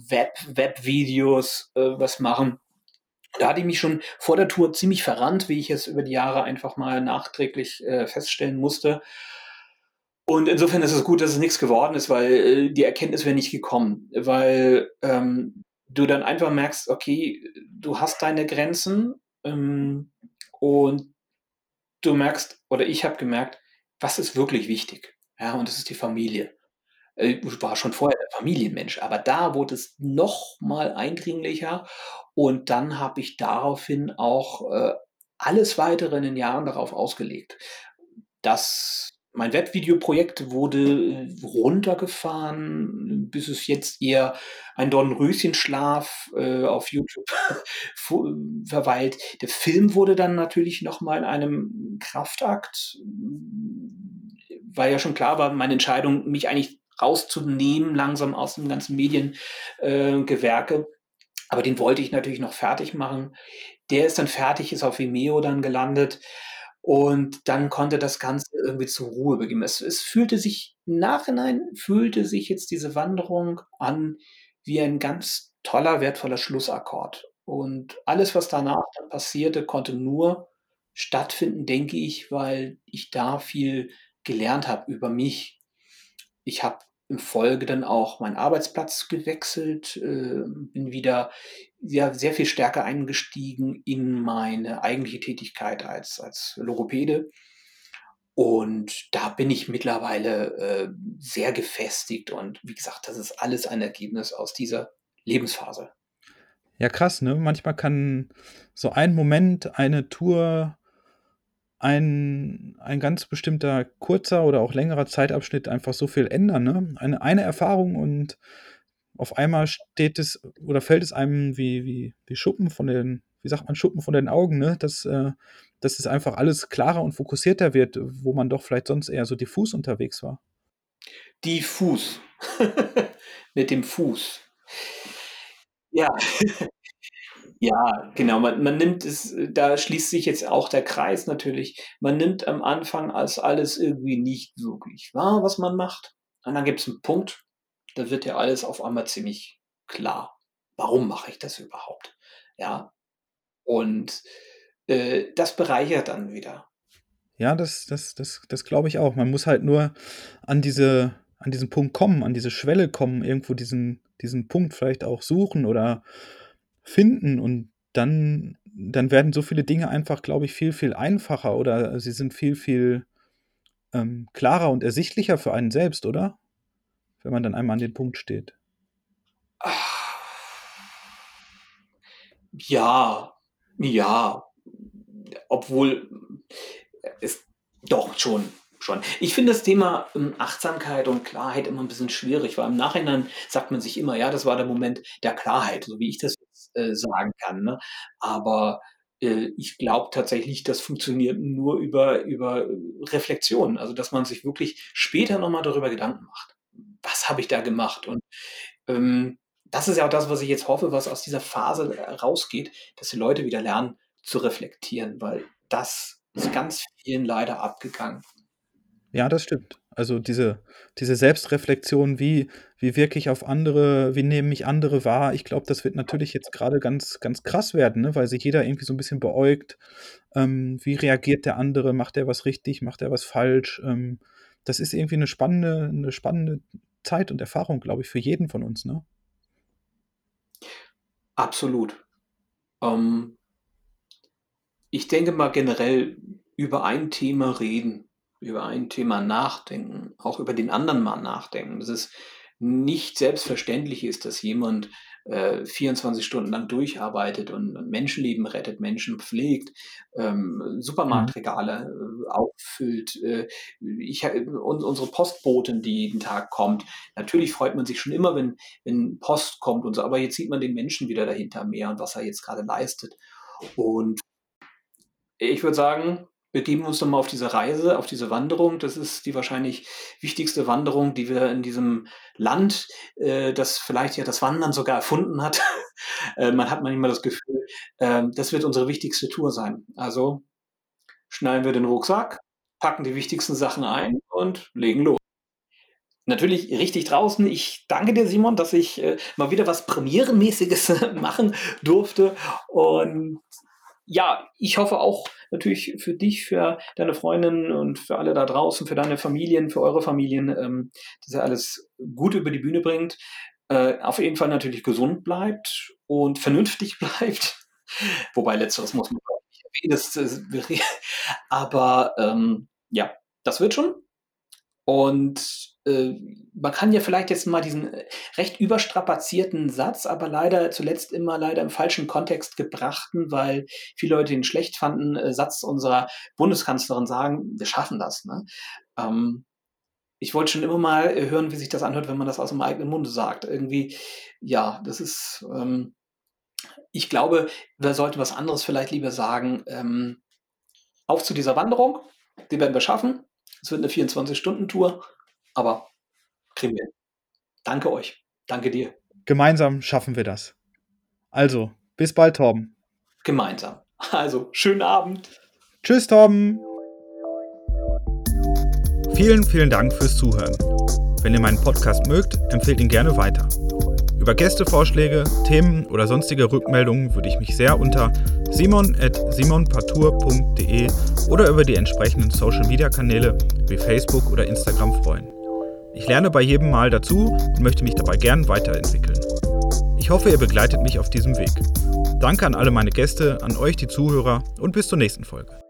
Web, Webvideos äh, was machen. Da hatte ich mich schon vor der Tour ziemlich verrannt, wie ich es über die Jahre einfach mal nachträglich äh, feststellen musste. Und insofern ist es gut, dass es nichts geworden ist, weil äh, die Erkenntnis wäre nicht gekommen, weil ähm, du dann einfach merkst, okay, du hast deine Grenzen ähm, und du merkst, oder ich habe gemerkt, was ist wirklich wichtig? Ja, und das ist die Familie. Äh, war schon vorher der Familienmensch, aber da wurde es noch mal eindringlicher und dann habe ich daraufhin auch äh, alles weitere in den Jahren darauf ausgelegt. Das mein Webvideoprojekt wurde runtergefahren, bis es jetzt eher ein Dornröschenschlaf äh, auf YouTube verweilt. Der Film wurde dann natürlich noch mal in einem Kraftakt, weil ja schon klar war, meine Entscheidung, mich eigentlich rauszunehmen, langsam aus dem ganzen Mediengewerke. Äh, Aber den wollte ich natürlich noch fertig machen. Der ist dann fertig, ist auf Vimeo dann gelandet. Und dann konnte das Ganze irgendwie zur Ruhe beginnen. Es es fühlte sich im Nachhinein fühlte sich jetzt diese Wanderung an wie ein ganz toller, wertvoller Schlussakkord. Und alles, was danach dann passierte, konnte nur stattfinden, denke ich, weil ich da viel gelernt habe über mich. Ich habe in Folge dann auch meinen Arbeitsplatz gewechselt, äh, bin wieder ja, sehr viel stärker eingestiegen in meine eigentliche Tätigkeit als, als Logopäde. Und da bin ich mittlerweile äh, sehr gefestigt. Und wie gesagt, das ist alles ein Ergebnis aus dieser Lebensphase. Ja, krass, ne? Manchmal kann so ein Moment, eine Tour, ein, ein ganz bestimmter kurzer oder auch längerer Zeitabschnitt einfach so viel ändern, ne? Eine, eine Erfahrung und auf einmal steht es oder fällt es einem wie, wie, wie Schuppen von den, wie sagt man, Schuppen von den Augen, ne? Dass, äh, dass es einfach alles klarer und fokussierter wird, wo man doch vielleicht sonst eher so diffus unterwegs war. Diffus. Mit dem Fuß. Ja. ja, genau. Man, man nimmt es, da schließt sich jetzt auch der Kreis natürlich. Man nimmt am Anfang als alles irgendwie nicht wirklich wahr, was man macht. Und dann gibt es einen Punkt, da wird ja alles auf einmal ziemlich klar. Warum mache ich das überhaupt? Ja. Und äh, das bereichert dann wieder. Ja, das, das, das, das glaube ich auch. Man muss halt nur an diese, an diesen Punkt kommen, an diese Schwelle kommen, irgendwo diesen, diesen Punkt vielleicht auch suchen oder finden und dann, dann werden so viele Dinge einfach, glaube ich, viel, viel einfacher oder sie sind viel, viel ähm, klarer und ersichtlicher für einen selbst, oder? wenn man dann einmal an den Punkt steht? Ja, ja. Obwohl es doch schon, schon. Ich finde das Thema ähm, Achtsamkeit und Klarheit immer ein bisschen schwierig, weil im Nachhinein sagt man sich immer, ja, das war der Moment der Klarheit, so wie ich das äh, sagen kann. Ne? Aber äh, ich glaube tatsächlich, das funktioniert nur über, über Reflexion, also dass man sich wirklich später nochmal darüber Gedanken macht was habe ich da gemacht? Und ähm, das ist ja auch das, was ich jetzt hoffe, was aus dieser Phase rausgeht, dass die Leute wieder lernen zu reflektieren, weil das ist ganz vielen leider abgegangen. Ja, das stimmt. Also diese, diese Selbstreflexion, wie, wie wirke ich auf andere, wie nehmen mich andere wahr? Ich glaube, das wird natürlich jetzt gerade ganz, ganz krass werden, ne? weil sich jeder irgendwie so ein bisschen beäugt. Ähm, wie reagiert der andere? Macht er was richtig? Macht er was falsch? Ähm, das ist irgendwie eine spannende, eine spannende Zeit und Erfahrung, glaube ich, für jeden von uns, ne? Absolut. Ähm, ich denke mal generell über ein Thema reden, über ein Thema nachdenken, auch über den anderen mal nachdenken. Das ist nicht selbstverständlich ist, dass jemand äh, 24 Stunden lang durcharbeitet und, und, Menschenleben rettet, Menschen pflegt, ähm, Supermarktregale äh, auffüllt, äh, ich, und unsere Postboten, die jeden Tag kommt. Natürlich freut man sich schon immer, wenn, wenn Post kommt und so, aber jetzt sieht man den Menschen wieder dahinter mehr und was er jetzt gerade leistet. Und ich würde sagen, begeben uns doch mal auf diese Reise, auf diese Wanderung. Das ist die wahrscheinlich wichtigste Wanderung, die wir in diesem Land, äh, das vielleicht ja das Wandern sogar erfunden hat. äh, man hat manchmal das Gefühl, äh, das wird unsere wichtigste Tour sein. Also schnallen wir den Rucksack, packen die wichtigsten Sachen ein und legen los. Natürlich richtig draußen. Ich danke dir, Simon, dass ich äh, mal wieder was Premierenmäßiges machen durfte. Und ja, ich hoffe auch natürlich für dich, für deine Freundin und für alle da draußen, für deine Familien, für eure Familien, ähm, dass ihr alles gut über die Bühne bringt. Äh, auf jeden Fall natürlich gesund bleibt und vernünftig bleibt. Wobei letzteres muss man nicht erwähnen. Das, das, aber ähm, ja, das wird schon. Und äh, man kann ja vielleicht jetzt mal diesen äh, recht überstrapazierten Satz, aber leider zuletzt immer leider im falschen Kontext gebrachten, weil viele Leute ihn schlecht fanden, äh, Satz unserer Bundeskanzlerin sagen, wir schaffen das. Ne? Ähm, ich wollte schon immer mal hören, wie sich das anhört, wenn man das aus dem eigenen Munde sagt. Irgendwie, ja, das ist, ähm, ich glaube, wir sollten was anderes vielleicht lieber sagen. Ähm, auf zu dieser Wanderung, die werden wir schaffen. Es wird eine 24-Stunden-Tour aber kriegen wir. Danke euch. Danke dir. Gemeinsam schaffen wir das. Also, bis bald, Torben. Gemeinsam. Also, schönen Abend. Tschüss, Torben. Vielen, vielen Dank fürs Zuhören. Wenn ihr meinen Podcast mögt, empfehlt ihn gerne weiter. Über Gästevorschläge, Themen oder sonstige Rückmeldungen würde ich mich sehr unter simon.simonpartour.de oder über die entsprechenden Social Media Kanäle wie Facebook oder Instagram freuen. Ich lerne bei jedem Mal dazu und möchte mich dabei gern weiterentwickeln. Ich hoffe, ihr begleitet mich auf diesem Weg. Danke an alle meine Gäste, an euch die Zuhörer und bis zur nächsten Folge.